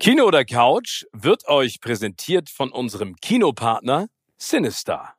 Kino oder Couch wird euch präsentiert von unserem Kinopartner Sinister.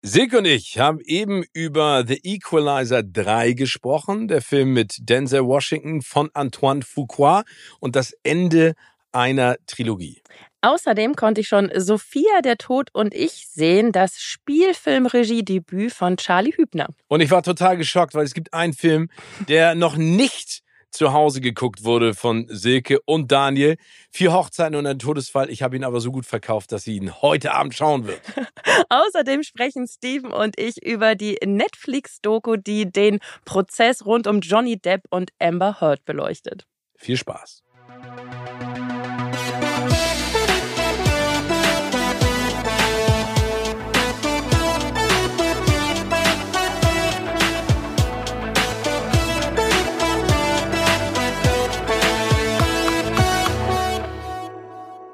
Silke und ich haben eben über The Equalizer 3 gesprochen, der Film mit Denzel Washington von Antoine Fuqua und das Ende einer Trilogie. Außerdem konnte ich schon Sophia, der Tod und ich sehen, das Spielfilmregiedebüt von Charlie Hübner. Und ich war total geschockt, weil es gibt einen Film, der noch nicht zu Hause geguckt wurde von Silke und Daniel. Vier Hochzeiten und ein Todesfall. Ich habe ihn aber so gut verkauft, dass sie ihn heute Abend schauen wird. Außerdem sprechen Steven und ich über die Netflix-Doku, die den Prozess rund um Johnny Depp und Amber Heard beleuchtet. Viel Spaß.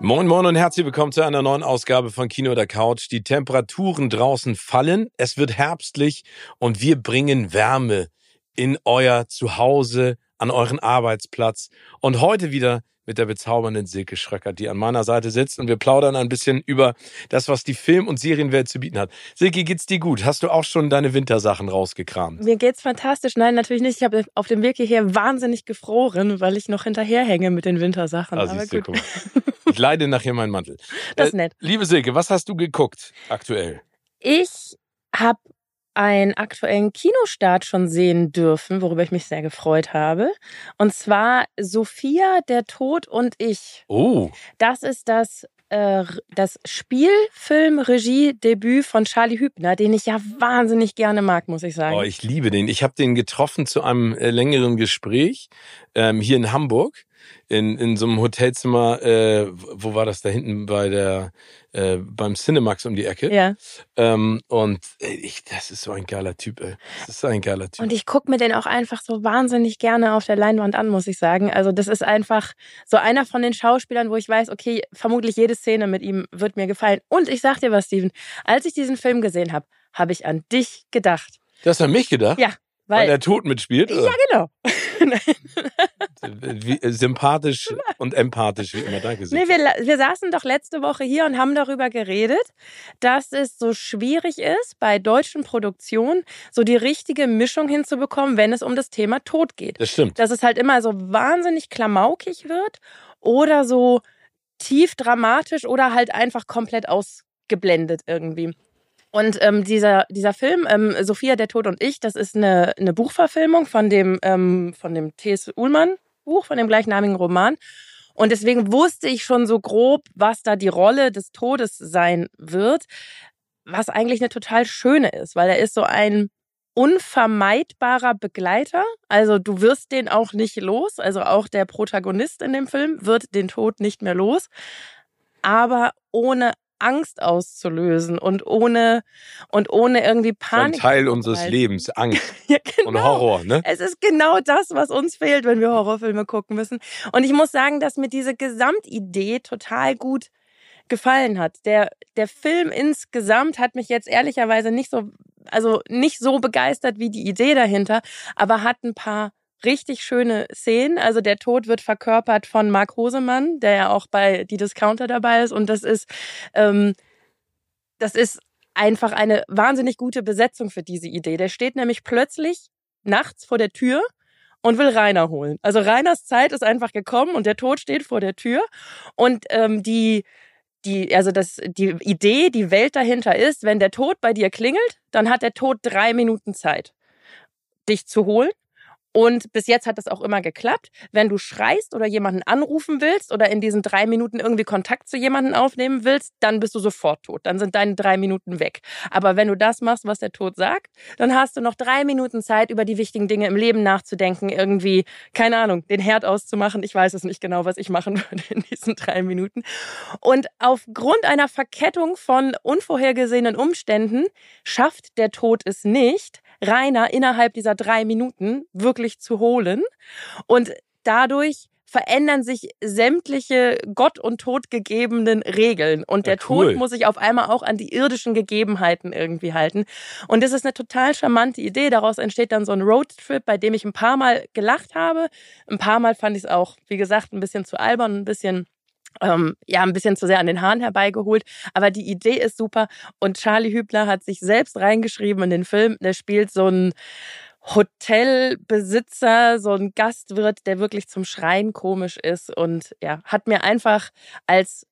Moin Moin und herzlich willkommen zu einer neuen Ausgabe von Kino oder Couch. Die Temperaturen draußen fallen, es wird herbstlich und wir bringen Wärme in euer Zuhause, an euren Arbeitsplatz. Und heute wieder mit der bezaubernden Silke Schröcker, die an meiner Seite sitzt und wir plaudern ein bisschen über das, was die Film- und Serienwelt zu bieten hat. Silke, geht's dir gut? Hast du auch schon deine Wintersachen rausgekramt? Mir geht's fantastisch. Nein, natürlich nicht. Ich habe auf dem Weg hierher wahnsinnig gefroren, weil ich noch hinterherhänge mit den Wintersachen. Ah, Aber gut. Ich leide nachher meinen Mantel. Das ist nett. Äh, liebe Silke, was hast du geguckt aktuell? Ich habe einen aktuellen Kinostart schon sehen dürfen, worüber ich mich sehr gefreut habe. Und zwar Sophia, der Tod und ich. Oh. Das ist das äh, das Spielfilm-Regie-Debüt von Charlie Hübner, den ich ja wahnsinnig gerne mag, muss ich sagen. Oh, ich liebe den. Ich habe den getroffen zu einem äh, längeren Gespräch ähm, hier in Hamburg in, in so einem Hotelzimmer, äh, wo war das da hinten bei der äh, beim Cinemax um die Ecke. Ja. Ähm, und ich, das ist so ein geiler Typ, ey. Das ist ein geiler Typ. Und ich guck mir den auch einfach so wahnsinnig gerne auf der Leinwand an, muss ich sagen. Also das ist einfach so einer von den Schauspielern, wo ich weiß, okay, vermutlich jede Szene mit ihm wird mir gefallen. Und ich sag dir was, Steven, als ich diesen Film gesehen habe, habe ich an dich gedacht. Du hast an mich gedacht? Ja. Weil, weil der Tod mitspielt? Oder? Ja, genau. Wie, äh, sympathisch und empathisch, wie immer. Danke sehr. Nee, wir, wir saßen doch letzte Woche hier und haben darüber geredet, dass es so schwierig ist, bei deutschen Produktionen so die richtige Mischung hinzubekommen, wenn es um das Thema Tod geht. Das stimmt. Dass es halt immer so wahnsinnig klamaukig wird oder so tief dramatisch oder halt einfach komplett ausgeblendet irgendwie. Und ähm, dieser, dieser Film, ähm, Sophia, der Tod und ich, das ist eine, eine Buchverfilmung von dem, ähm, von dem T.S. Ullmann Buch, von dem gleichnamigen Roman. Und deswegen wusste ich schon so grob, was da die Rolle des Todes sein wird, was eigentlich eine total schöne ist, weil er ist so ein unvermeidbarer Begleiter. Also du wirst den auch nicht los. Also auch der Protagonist in dem Film wird den Tod nicht mehr los. Aber ohne Angst auszulösen und ohne und ohne irgendwie Panik. Ein Teil unseres Lebens, Angst ja, genau. und Horror, ne? Es ist genau das, was uns fehlt, wenn wir Horrorfilme gucken müssen. Und ich muss sagen, dass mir diese Gesamtidee total gut gefallen hat. Der der Film insgesamt hat mich jetzt ehrlicherweise nicht so also nicht so begeistert wie die Idee dahinter, aber hat ein paar richtig schöne Szenen. Also der Tod wird verkörpert von Marc Hosemann, der ja auch bei Die Discounter dabei ist. Und das ist, ähm, das ist einfach eine wahnsinnig gute Besetzung für diese Idee. Der steht nämlich plötzlich nachts vor der Tür und will Rainer holen. Also Rainers Zeit ist einfach gekommen und der Tod steht vor der Tür. Und ähm, die die, also das, die Idee, die Welt dahinter ist, wenn der Tod bei dir klingelt, dann hat der Tod drei Minuten Zeit, dich zu holen. Und bis jetzt hat das auch immer geklappt. Wenn du schreist oder jemanden anrufen willst oder in diesen drei Minuten irgendwie Kontakt zu jemanden aufnehmen willst, dann bist du sofort tot. Dann sind deine drei Minuten weg. Aber wenn du das machst, was der Tod sagt, dann hast du noch drei Minuten Zeit, über die wichtigen Dinge im Leben nachzudenken. Irgendwie, keine Ahnung, den Herd auszumachen. Ich weiß es nicht genau, was ich machen würde in diesen drei Minuten. Und aufgrund einer Verkettung von unvorhergesehenen Umständen schafft der Tod es nicht, Rainer innerhalb dieser drei Minuten wirklich zu holen. Und dadurch verändern sich sämtliche Gott und Tod gegebenen Regeln. Und der Ja, cool. Tod muss sich auf einmal auch an die irdischen Gegebenheiten irgendwie halten. Und das ist eine total charmante Idee. Daraus entsteht dann so ein Roadtrip, bei dem ich ein paar Mal gelacht habe. Ein paar Mal fand ich es auch, wie gesagt, ein bisschen zu albern, ein bisschen ähm, ja, ein bisschen zu sehr an den Haaren herbeigeholt. Aber die Idee ist super. Und Charlie Hübner hat sich selbst reingeschrieben in den Film. Der spielt so einen Hotelbesitzer, so einen Gastwirt, der wirklich zum Schreien komisch ist. Und ja, hat mir einfach als,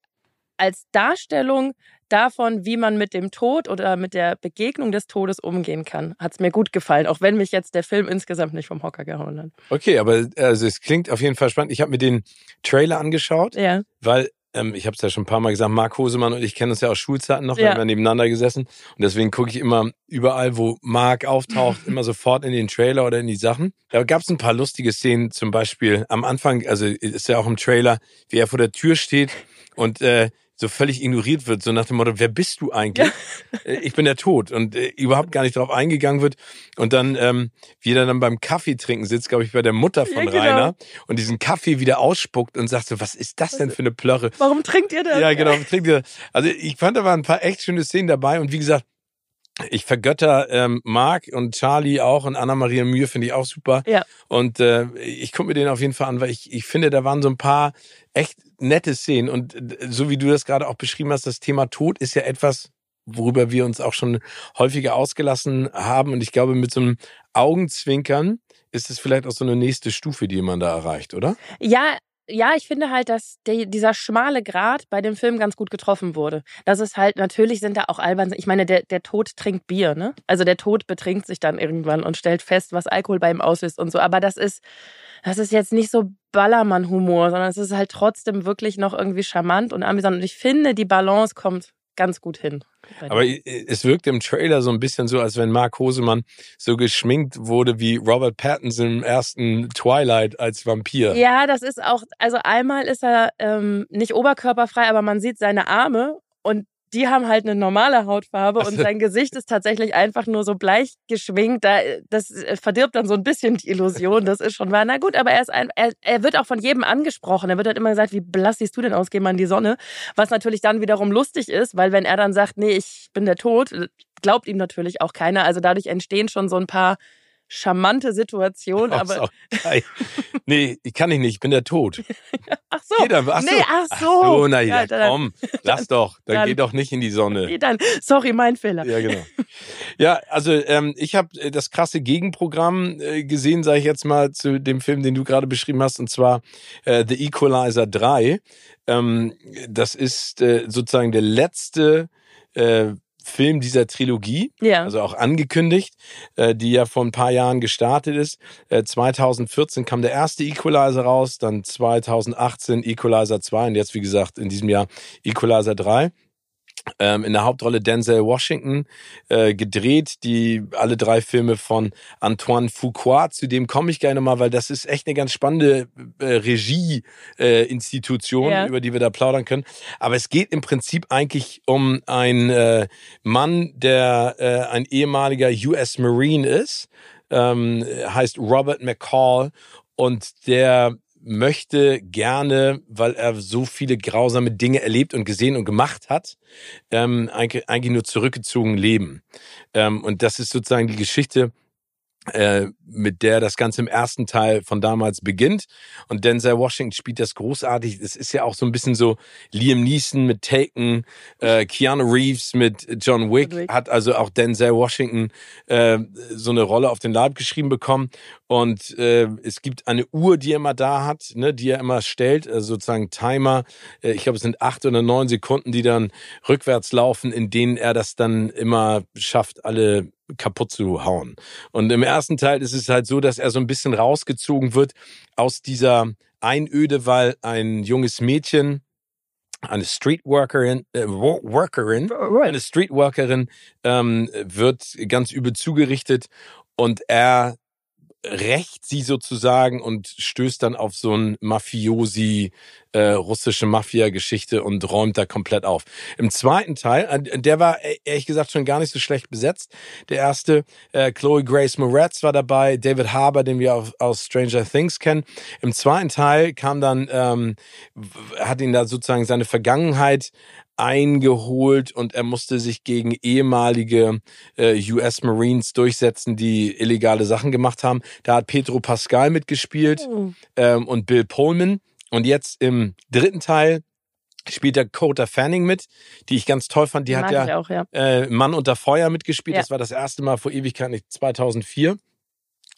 als Darstellung davon, wie man mit dem Tod oder mit der Begegnung des Todes umgehen kann, hat es mir gut gefallen. Auch wenn mich jetzt der Film insgesamt nicht vom Hocker gehauen hat. Okay, aber also es klingt auf jeden Fall spannend. Ich habe mir den Trailer angeschaut, Ja. weil ähm, ich habe es ja schon ein paar Mal gesagt, Marc Hosemann und ich kennen uns ja aus Schulzeiten noch, wir Ja. haben ja nebeneinander gesessen und deswegen gucke ich immer überall, wo Marc auftaucht, immer sofort in den Trailer oder in die Sachen. Da gab es ein paar lustige Szenen, zum Beispiel am Anfang, also ist ja auch im Trailer, wie er vor der Tür steht und äh, so völlig ignoriert wird, so nach dem Motto, wer bist du eigentlich? Äh, Ich bin der Tod und äh, überhaupt gar nicht darauf eingegangen wird und dann, ähm, wie er dann beim Kaffee trinken sitzt, glaube ich, bei der Mutter von Ja, genau. Rainer und diesen Kaffee wieder ausspuckt und sagt so, was ist das denn für eine Plörre? Warum trinkt ihr das? Ja, genau. trinkt ihr- Also ich fand, da waren ein paar echt schöne Szenen dabei und wie gesagt, ich vergötter ähm, Marc und Charlie auch und Anna-Maria Mühe finde ich auch super. Ja. Und äh, ich gucke mir den auf jeden Fall an, weil ich, ich finde, da waren so ein paar echt nette Szenen. Und äh, so wie du das gerade auch beschrieben hast, das Thema Tod ist ja etwas, worüber wir uns auch schon häufiger ausgelassen haben. Und ich glaube, mit so einem Augenzwinkern ist es vielleicht auch so eine nächste Stufe, die man da erreicht, oder? Ja, ja, ich finde halt, dass die, dieser schmale Grat bei dem Film ganz gut getroffen wurde. Das ist halt, natürlich sind da auch albern. Ich meine, der, der Tod trinkt Bier, ne? Also der Tod betrinkt sich dann irgendwann und stellt fest, was Alkohol bei ihm auslöst und so. Aber das ist, das ist jetzt nicht so Ballermann-Humor, sondern es ist halt trotzdem wirklich noch irgendwie charmant und amüsant. Und ich finde, die Balance kommt ganz gut hin. Aber es wirkt im Trailer so ein bisschen so, als wenn Mark Hosemann so geschminkt wurde wie Robert Pattinson im ersten Twilight als Vampir. Ja, das ist auch, also einmal ist er ähm, nicht oberkörperfrei, aber man sieht seine Arme und die haben halt eine normale Hautfarbe und sein Gesicht ist tatsächlich einfach nur so bleich geschminkt. Da, das äh, verdirbt dann so ein bisschen die Illusion. Das ist schon wahr. Na gut, aber er ist ein, er, er wird auch von jedem angesprochen. Er wird halt immer gesagt, wie blass siehst du denn aus? Geh mal in die Sonne. Was natürlich dann wiederum lustig ist, weil wenn er dann sagt, nee, ich bin der Tod, glaubt ihm natürlich auch keiner. Also dadurch entstehen schon so ein paar charmante ist Aber nee, ich kann ich nicht, ich bin der Tod. ach so, Geh dann, ach so. nee, ach so. Ach so, na ja, Ja, dann- komm, lass doch, dann, dann- geh doch nicht in die Sonne. Nee, dann, sorry, mein Fehler. Ja, genau. Ja, also ähm, ich habe das krasse Gegenprogramm äh, gesehen, sage ich jetzt mal, zu dem Film, den du gerade beschrieben hast, und zwar äh, The Equalizer 3. Ähm, das ist äh, sozusagen der letzte äh, Film dieser Trilogie, Ja. also auch angekündigt, äh, die ja vor ein paar Jahren gestartet ist. Äh, 2014 kam der erste Equalizer raus, dann 2018 Equalizer 2 und jetzt, wie gesagt, in diesem Jahr Equalizer 3 ähm, in der Hauptrolle Denzel Washington äh, gedreht, die alle drei Filme von Antoine Fuqua, zu dem komme ich gerne mal, weil das ist echt eine ganz spannende äh, Regie-Institution, Ja. über die wir da plaudern können. Aber es geht im Prinzip eigentlich um einen äh, Mann, der äh, ein ehemaliger US Marine ist, ähm, heißt Robert McCall und der möchte gerne, weil er so viele grausame Dinge erlebt und gesehen und gemacht hat, ähm, eigentlich, eigentlich nur zurückgezogen leben. Ähm, und das ist sozusagen die Geschichte, äh, mit der das Ganze im ersten Teil von damals beginnt. Und Denzel Washington spielt das großartig. Es ist ja auch so ein bisschen so Liam Neeson mit Taken, äh, Keanu Reeves mit John Wick, Wick. hat also auch Denzel Washington äh, so eine Rolle auf den Leib geschrieben bekommen. Und äh, es gibt eine Uhr, die er immer da hat, ne, die er immer stellt, also sozusagen Timer. Äh, ich glaube, es sind acht oder neun Sekunden, die dann rückwärts laufen, in denen er das dann immer schafft, alle kaputt zu hauen. Und im ersten Teil ist es halt so, dass er so ein bisschen rausgezogen wird aus dieser Einöde, weil ein junges Mädchen, eine Streetworkerin, äh, Wo- Workerin, eine Streetworkerin ähm, wird ganz übel zugerichtet und er rächt sie sozusagen und stößt dann auf so ein Mafiosi, äh, russische Mafia-Geschichte und räumt da komplett auf. Im zweiten Teil, der war äh, ehrlich gesagt schon gar nicht so schlecht besetzt. Der erste, äh, Chloe Grace Moretz war dabei, David Harbour, den wir auch aus Stranger Things kennen. Im zweiten Teil kam dann, ähm, hat ihn da sozusagen seine Vergangenheit eingeholt und er musste sich gegen ehemalige äh, US Marines durchsetzen, die illegale Sachen gemacht haben. Da hat Pedro Pascal mitgespielt Oh. ähm, und Bill Pullman. Und jetzt im dritten Teil spielt der Coda Fanning mit, die ich ganz toll fand. Die hat Mag ja ich auch, ja. äh, Mann unter Feuer mitgespielt. Ja. Das war das erste Mal vor Ewigkeit, nicht 2004.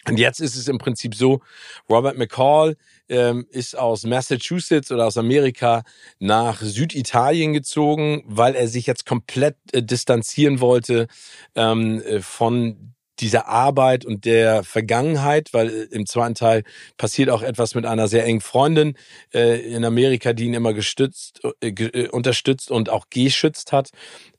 Und jetzt ist es im Prinzip so, Robert McCall ähm, ist aus Massachusetts oder aus Amerika nach Süditalien gezogen, weil er sich jetzt komplett äh, distanzieren wollte ähm, äh, von dieser Arbeit und der Vergangenheit, weil äh, im zweiten Teil passiert auch etwas mit einer sehr engen Freundin äh, in Amerika, die ihn immer gestützt, äh, äh, unterstützt und auch geschützt hat.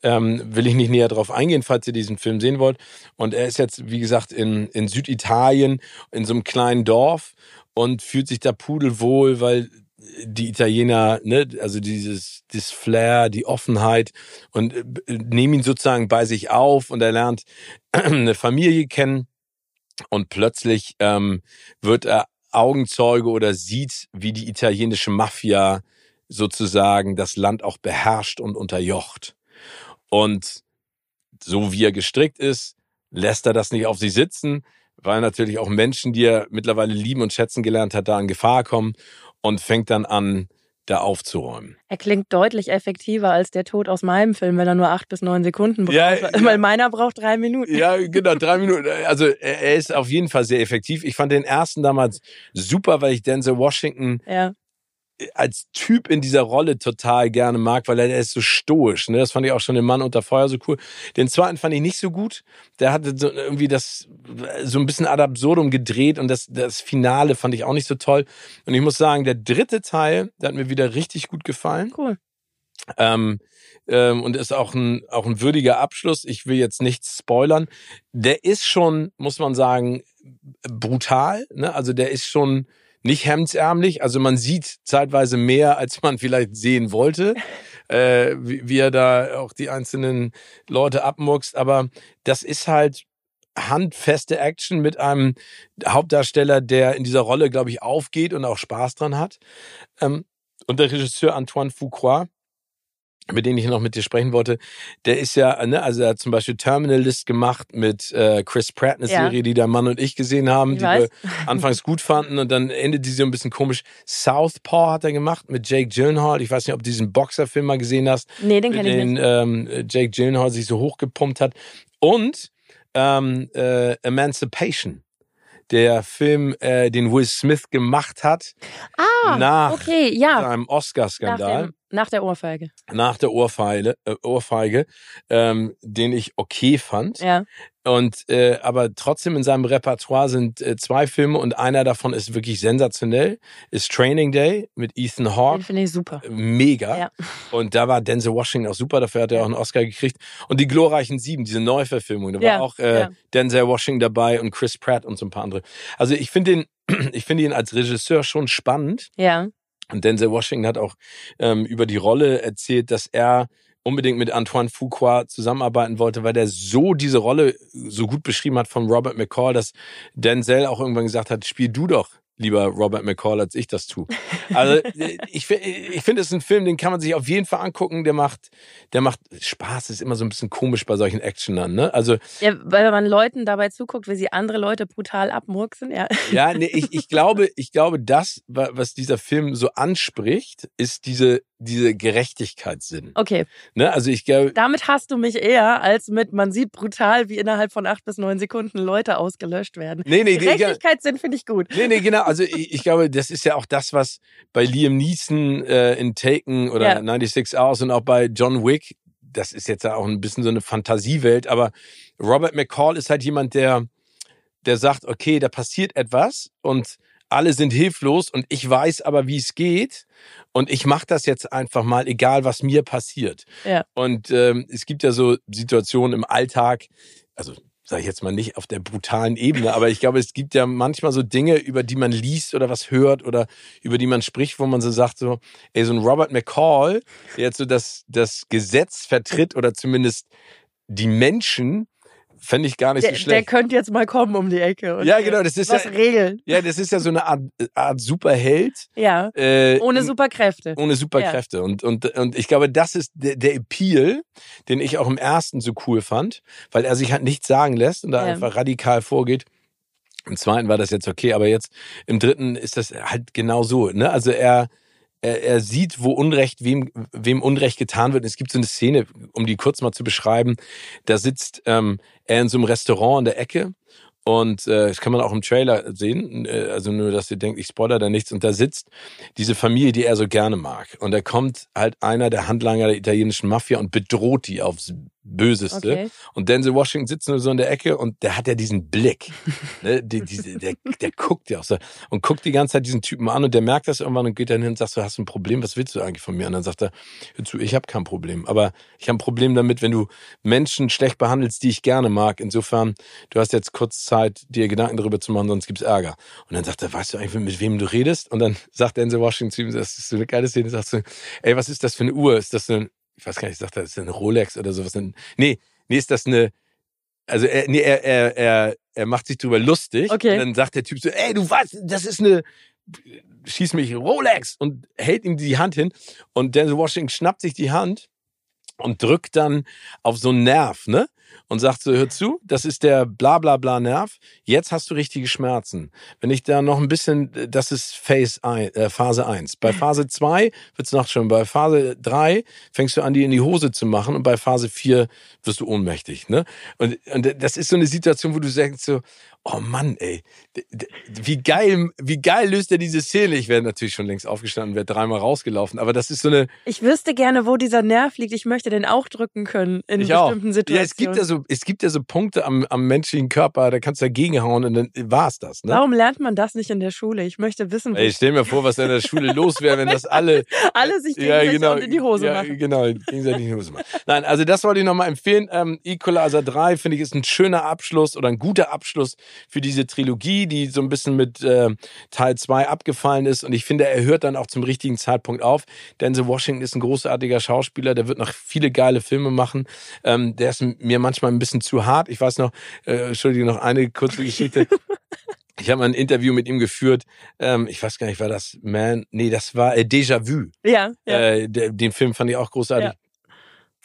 Ähm, will ich nicht näher darauf eingehen, falls ihr diesen Film sehen wollt. Und er ist jetzt, wie gesagt, in, in Süditalien, in so einem kleinen Dorf und fühlt sich da pudelwohl, weil die Italiener, ne, also dieses, das Flair, die Offenheit und äh, nehmen ihn sozusagen bei sich auf und er lernt eine Familie kennen und plötzlich ähm, wird er Augenzeuge oder sieht, wie die italienische Mafia sozusagen das Land auch beherrscht und unterjocht. Und so wie er gestrickt ist, lässt er das nicht auf sich sitzen, weil natürlich auch Menschen, die er mittlerweile lieben und schätzen gelernt hat, da in Gefahr kommen und fängt dann an, da aufzuräumen. Er klingt deutlich effektiver als der Tod aus meinem Film, wenn er nur acht bis neun Sekunden braucht. Ja, ja. Weil meiner braucht drei Minuten. Ja, genau, drei Minuten. Also er er ist auf jeden Fall sehr effektiv. Ich fand den ersten damals super, weil ich Denzel Washington Ja. Als Typ in dieser Rolle total gerne mag, weil er ist so stoisch. Ne? Das fand ich auch schon im Mann unter Feuer so cool. Den zweiten fand ich nicht so gut. Der hatte so irgendwie das so ein bisschen ad absurdum gedreht und das, das Finale fand ich auch nicht so toll. Und ich muss sagen, der dritte Teil, der hat mir wieder richtig gut gefallen. Cool. Ähm, ähm, und ist auch ein, auch ein würdiger Abschluss. Ich will jetzt nichts spoilern. Der ist schon, muss man sagen, brutal. Ne? Also der ist schon nicht hemdsärmlich. Also man sieht zeitweise mehr, als man vielleicht sehen wollte, äh, wie, wie er da auch die einzelnen Leute abmuckst. Aber das ist halt handfeste Action mit einem Hauptdarsteller, der in dieser Rolle, glaube ich, aufgeht und auch Spaß dran hat. Ähm, und der Regisseur Antoine Fuqua, mit dem ich noch mit dir sprechen wollte, der ist ja, ne, also er hat zum Beispiel Terminal List gemacht mit äh, Chris Pratt, eine Ja. Serie, die der Mann und ich gesehen haben, Ich die weiß. wir anfangs gut fanden und dann endet die so ein bisschen komisch. Southpaw hat er gemacht mit Jake Gyllenhaal. Ich weiß nicht, ob du diesen Boxerfilm mal gesehen hast, Nee, den kenne ich den nicht. ähm, Jake Gyllenhaal sich so hochgepumpt hat. Und ähm, äh, Emancipation, der Film, äh, den Will Smith gemacht hat Ah, nach okay, ja. seinem Oscar-Skandal nach der Ohrfeige. nach der Ohrfeile, äh, Ohrfeige, ähm, den ich okay fand. Ja. Und äh, aber trotzdem in seinem Repertoire sind äh, zwei Filme und einer davon ist wirklich sensationell. Ist Training Day mit Ethan Den Hawke. finde ich super. Mega. Ja. Und da war Denzel Washington auch super, dafür hat er auch einen Oscar gekriegt. Und die glorreichen Sieben, diese Neuverfilmung, da war Ja, auch äh, ja. Denzel Washington dabei und Chris Pratt und so ein paar andere. Also ich finde ihn, ich finde ihn als Regisseur schon spannend. Ja. Und Denzel Washington hat auch ähm, über die Rolle erzählt, dass er unbedingt mit Antoine Fuqua zusammenarbeiten wollte, weil der so diese Rolle so gut beschrieben hat von Robert McCall, dass Denzel auch irgendwann gesagt hat, spiel du doch lieber Robert McCall, als ich das tue. Also äh, ich, fi- ich finde, es ist ein Film, den kann man sich auf jeden Fall angucken. Der macht, der macht Spaß. Ist immer so ein bisschen komisch bei solchen Actionern. Ne? Also ja. Weil man Leuten dabei zuguckt, wie sie andere Leute brutal abmurksen. Ja. ja, nee, ich, ich glaube, ich glaube, das, wa- was dieser Film so anspricht, ist diese diese Gerechtigkeitssinn. Okay. Ne? Also ich glaube, Damit hast du mich eher als mit, man sieht brutal, wie innerhalb von acht bis neun Sekunden Leute ausgelöscht werden. nee, nee, Gerechtigkeitssinn finde ich gut. nee, nee, genau. Also ich, ich glaube, das ist ja auch das, was bei Liam Neeson äh, in Taken oder Ja. 96 Hours und auch bei John Wick, das ist jetzt ja auch ein bisschen so eine Fantasiewelt, aber Robert McCall ist halt jemand, der, der sagt, okay, da passiert etwas und alle sind hilflos und ich weiß aber, wie es geht und ich mache das jetzt einfach mal, egal was mir passiert. Ja. Und ähm, es gibt ja so Situationen im Alltag, also sage ich jetzt mal nicht auf der brutalen Ebene, aber ich glaube, es gibt ja manchmal so Dinge, über die man liest oder was hört oder über die man spricht, wo man so sagt, so, ey, so ein Robert McCall, der jetzt so das, das Gesetz vertritt oder zumindest die Menschen, fände ich gar nicht der, so schlecht. Der könnte jetzt mal kommen um die Ecke. Und ja, genau, das ist was ja, regeln. ja, das ist ja so eine Art, Art Superheld. Ja. Äh, Ohne Superkräfte. ohne Superkräfte. Und, und, und ich glaube, das ist der, der Appeal, den ich auch im ersten so cool fand, weil er sich halt nichts sagen lässt und da Ja. einfach radikal vorgeht. Im zweiten war das jetzt okay, aber jetzt im dritten ist das halt genau so. Ne? Also er, er, er sieht, wo Unrecht, wem, wem Unrecht getan wird. Es gibt so eine Szene, um die kurz mal zu beschreiben. Da sitzt ähm, er in so einem Restaurant in der Ecke und äh, das kann man auch im Trailer sehen. Äh, also nur, dass ihr denkt, ich spoiler da nichts. Und da sitzt diese Familie, die er so gerne mag. Und da kommt halt einer der Handlanger der italienischen Mafia und bedroht die aufs Böseste. Okay. Und Denzel Washington sitzt nur so in der Ecke und der hat ja diesen Blick. ne? die, diese, der, der guckt ja auch so und guckt die ganze Zeit diesen Typen an und der merkt das irgendwann und geht dann hin und sagt so, hast du ein Problem? Was willst du eigentlich von mir? Und dann sagt er, hör zu, ich habe kein Problem. Aber ich habe ein Problem damit, wenn du Menschen schlecht behandelst, die ich gerne mag. Insofern, du hast jetzt kurz Zeit, dir Gedanken darüber zu machen, sonst gibt's Ärger. Und dann sagt er, weißt du eigentlich, mit wem du redest? Und dann sagt Denzel Washington zu ihm, das ist so eine geile Szene, sagt so, ey, was ist das für eine Uhr? Ist das so ein, ich weiß gar nicht, sagt er, ist das eine Rolex oder sowas? Nee, nee, ist das eine, also er, nee, er, er, er, er macht sich drüber lustig. Okay. Und dann sagt der Typ so, ey, du weißt, das ist eine, schieß mich Rolex und hält ihm die Hand hin. Und Denzel Washington schnappt sich die Hand und drückt dann auf so einen Nerv, ne? Und sagt so, hör zu, das ist der bla bla bla Nerv, jetzt hast du richtige Schmerzen. Wenn ich da noch ein bisschen, das ist Phase ein, äh, Phase 1. Bei Phase 2 wird's noch schon, bei Phase 3 fängst du an, die in die Hose zu machen und bei Phase 4 wirst du ohnmächtig, ne? Und, und das ist so eine Situation, wo du sagst so, oh Mann, ey, wie geil, wie geil löst er diese Szene? Ich wäre natürlich schon längst aufgestanden, wäre dreimal rausgelaufen, aber das ist so eine, Ich wüsste gerne, wo dieser Nerv liegt. Ich möchte den auch drücken können in Ich auch. bestimmten Situationen. Ja, es gibt ja so, es gibt ja so Punkte am, am menschlichen Körper, da kannst du dagegen hauen und dann war's das, ne? Warum lernt man das nicht in der Schule? Ich möchte wissen, Ey, stell mir vor, was da in der Schule los wäre, wenn das alle alle sich ja, gegenseitig genau, und in die Hose ja, machen. Genau, gegenseitig in die Hose machen. Nein, also das wollte ich nochmal empfehlen. Ähm, Equalizer 3, finde ich, ist ein schöner Abschluss oder ein guter Abschluss für diese Trilogie, die so ein bisschen mit äh, Teil 2 abgefallen ist. Und ich finde, er hört dann auch zum richtigen Zeitpunkt auf. Denzel Washington ist ein großartiger Schauspieler, der wird noch viele geile Filme machen. Ähm, der ist mir manchmal ein bisschen zu hart. Ich weiß noch, äh, Entschuldige, noch eine kurze Geschichte. Ich habe mal ein Interview mit ihm geführt. Ähm, ich weiß gar nicht, war das Man? Nee, das war äh, Déjà-vu. Ja, ja. Äh, der, den Film fand ich auch großartig. Ja.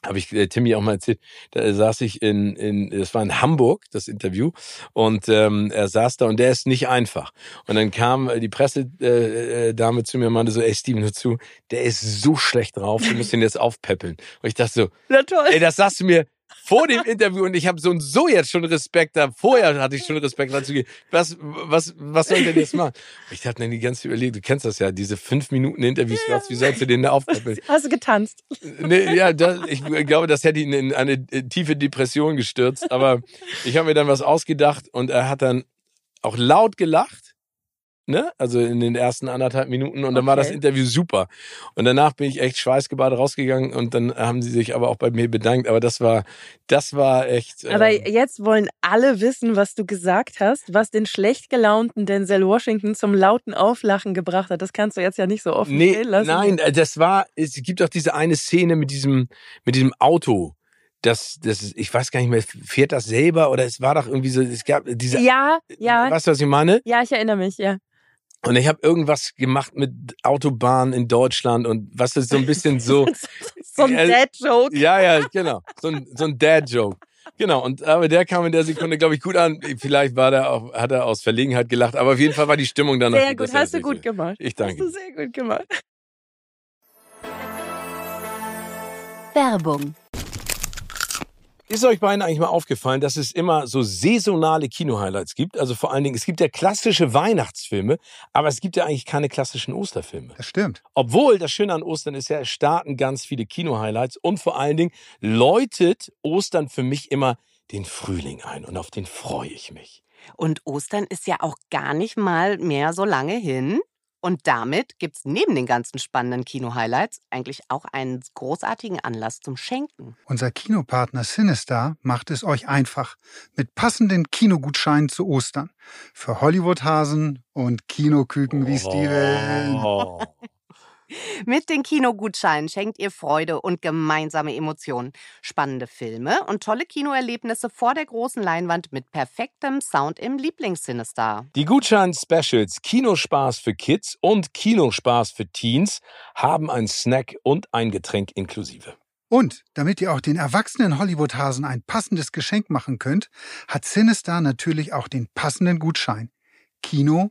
Habe ich äh, Timmy auch mal erzählt. Da saß ich in, in, das war in Hamburg, das Interview, und ähm, er saß da und der ist nicht einfach. Und dann kam äh, die Pressedame äh, Dame zu mir und meinte so, ey Steven, hör zu, der ist so schlecht drauf, du musst ihn jetzt aufpäppeln. Und ich dachte so, Na toll. ey, das sagst du mir vor dem Interview und ich habe so und so jetzt schon Respekt da. Vorher hatte ich schon Respekt ranzugehen. Was, was, was soll ich denn jetzt machen? Ich hatte dann die ganze Zeit überlegt, du kennst das ja, diese fünf Minuten Interviews, was, wie sollst du den da aufpäppeln? Hast du getanzt? Nee, ja, das, ich glaube, das hätte ihn in eine äh, tiefe Depression gestürzt. Aber ich habe mir dann was ausgedacht und er hat dann auch laut gelacht. Ne? Also in den ersten anderthalb Minuten und dann war das Okay. Interview super. Und danach bin ich echt schweißgebadet rausgegangen und dann haben sie sich aber auch bei mir bedankt. Aber das war, das war echt. äh, Aber jetzt wollen alle wissen, was du gesagt hast, was den schlecht gelaunten Denzel Washington zum lauten Auflachen gebracht hat. Das kannst du jetzt ja nicht so offen Nee, lassen. nein, äh, das war, es gibt doch diese eine Szene mit diesem, mit diesem Auto. Das, das, ich weiß gar nicht mehr, fährt das selber oder es war doch irgendwie so, es gab diese, Ja, ja, weißt du, was ich meine? ja, ich erinnere mich, ja. Und ich habe irgendwas gemacht mit Autobahnen in Deutschland und was ist so ein bisschen so, so ein Dad-Joke. ja, ja, genau, so ein, so ein Dad-Joke. Genau, und aber der kam in der Sekunde, glaube ich, gut an. Vielleicht war der auch, hat er aus Verlegenheit gelacht, aber auf jeden Fall war die Stimmung dann Sehr gut, hast du gut gemacht. Ich Hast danke. du sehr gut gemacht. Werbung. Ist euch beiden eigentlich mal aufgefallen, dass es immer so saisonale Kino-Highlights gibt? Also vor allen Dingen, es gibt ja klassische Weihnachtsfilme, aber es gibt ja eigentlich keine klassischen Osterfilme. Das stimmt. Obwohl das Schöne an Ostern ist ja, es starten ganz viele Kino-Highlights und vor allen Dingen läutet Ostern für mich immer den Frühling ein und auf den freue ich mich. Und Ostern ist ja auch gar nicht mal mehr so lange hin. Und damit gibt's neben den ganzen spannenden Kino-Highlights eigentlich auch einen großartigen Anlass zum Schenken. Unser Kinopartner Sinistar macht es euch einfach mit passenden Kinogutscheinen zu Ostern. Für Hollywood-Hasen und Kinoküken wie Steven. Mit den Kinogutscheinen schenkt ihr Freude und gemeinsame Emotionen, spannende Filme und tolle Kinoerlebnisse vor der großen Leinwand mit perfektem Sound im Lieblingssinister. Die Gutschein-Specials Kinospaß für Kids und Kinospaß für Teens haben einen Snack und ein Getränk inklusive. Und damit ihr auch den erwachsenen Hollywood-Hasen ein passendes Geschenk machen könnt, hat Sinistar natürlich auch den passenden Gutschein. Kino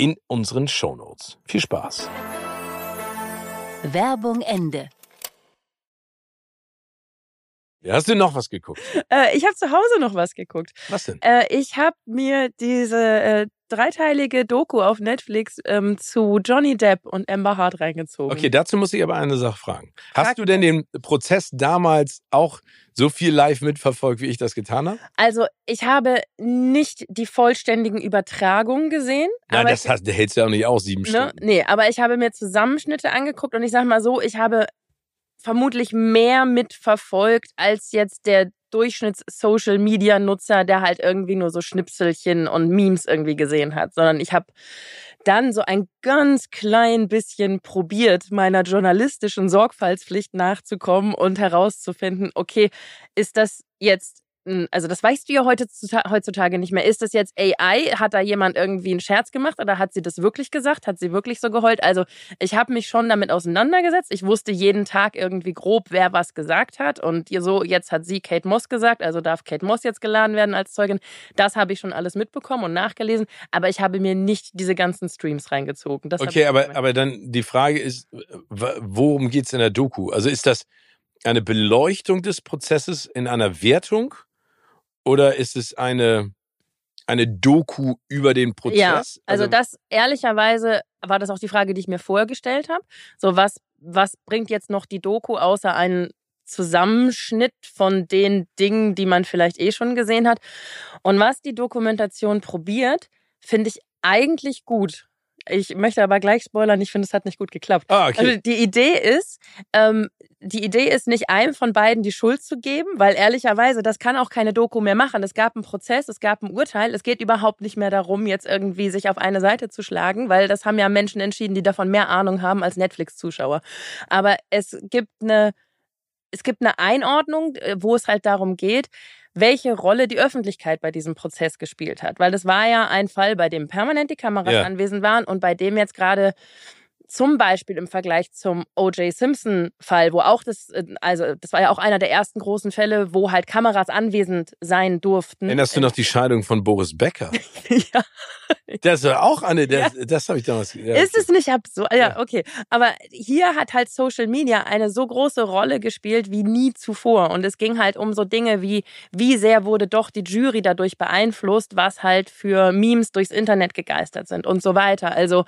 in unseren Shownotes. Viel Spaß! Werbung Ende. Ja, hast du noch was geguckt? Äh, ich habe zu Hause noch was geguckt. Was denn? Äh, ich habe mir diese äh, dreiteilige Doku auf Netflix ähm, zu Johnny Depp und Amber Hart reingezogen. Okay, dazu muss ich aber eine Sache fragen. Frag Hast du denn den Prozess damals auch so viel live mitverfolgt, wie ich das getan habe? Also ich habe nicht die vollständigen Übertragungen gesehen. Nein, das ich, hast, hältst ja auch nicht aus, sieben ne? Stunden. Nee, aber ich habe mir Zusammenschnitte angeguckt und ich sag mal so, ich habe vermutlich mehr mitverfolgt als jetzt der Durchschnitts-Social-Media-Nutzer, der halt irgendwie nur so Schnipselchen und Memes irgendwie gesehen hat, sondern ich habe dann so ein ganz klein bisschen probiert, meiner journalistischen Sorgfaltspflicht nachzukommen und herauszufinden, okay, ist das jetzt also das weißt du ja heutzutage nicht mehr. Ist das jetzt AI? Hat da jemand irgendwie einen Scherz gemacht oder hat sie das wirklich gesagt? Hat sie wirklich so geheult? Also ich habe mich schon damit auseinandergesetzt. Ich wusste jeden Tag irgendwie grob, wer was gesagt hat. Und so, jetzt hat sie Kate Moss gesagt, also darf Kate Moss jetzt geladen werden als Zeugin. Das habe ich schon alles mitbekommen und nachgelesen. Aber ich habe mir nicht diese ganzen Streams reingezogen. Das Okay, aber, aber dann die Frage ist, worum geht's in der Doku? Also ist das eine Beleuchtung des Prozesses in einer Wertung? Oder ist es eine, eine Doku über den Prozess? Ja, also das ehrlicherweise war das auch die Frage, die ich mir vorher gestellt habe. So, was, was bringt jetzt noch die Doku außer einen Zusammenschnitt von den Dingen, die man vielleicht eh schon gesehen hat? Und was die Dokumentation probiert, finde ich eigentlich gut. Ich möchte aber gleich spoilern, ich finde, es hat nicht gut geklappt. Ah, okay. Also die Idee ist, ähm, die Idee ist nicht einem von beiden die Schuld zu geben, weil ehrlicherweise, das kann auch keine Doku mehr machen. Es gab einen Prozess, es gab ein Urteil. Es geht überhaupt nicht mehr darum, jetzt irgendwie sich auf eine Seite zu schlagen, weil das haben ja Menschen entschieden, die davon mehr Ahnung haben als Netflix-Zuschauer. Aber es gibt eine, es gibt eine Einordnung, äh, wo es halt darum geht, welche Rolle die Öffentlichkeit bei diesem Prozess gespielt hat. Weil das war ja ein Fall, bei dem permanent die Kameras Ja. anwesend waren und bei dem jetzt gerade zum Beispiel im Vergleich zum O.J. Simpson-Fall, wo auch das, äh, also das war ja auch einer der ersten großen Fälle, wo halt Kameras anwesend sein durften. Erinnerst du noch die Scheidung von Boris Becker? ja. Das war auch eine, das, das habe ich damals. Ja, Ist es nicht absurd? Ja, Ja. okay. Aber hier hat halt Social Media eine so große Rolle gespielt wie nie zuvor. Und es ging halt um so Dinge wie, wie sehr wurde doch die Jury dadurch beeinflusst, was halt für Memes durchs Internet gegeistert sind und so weiter. Also,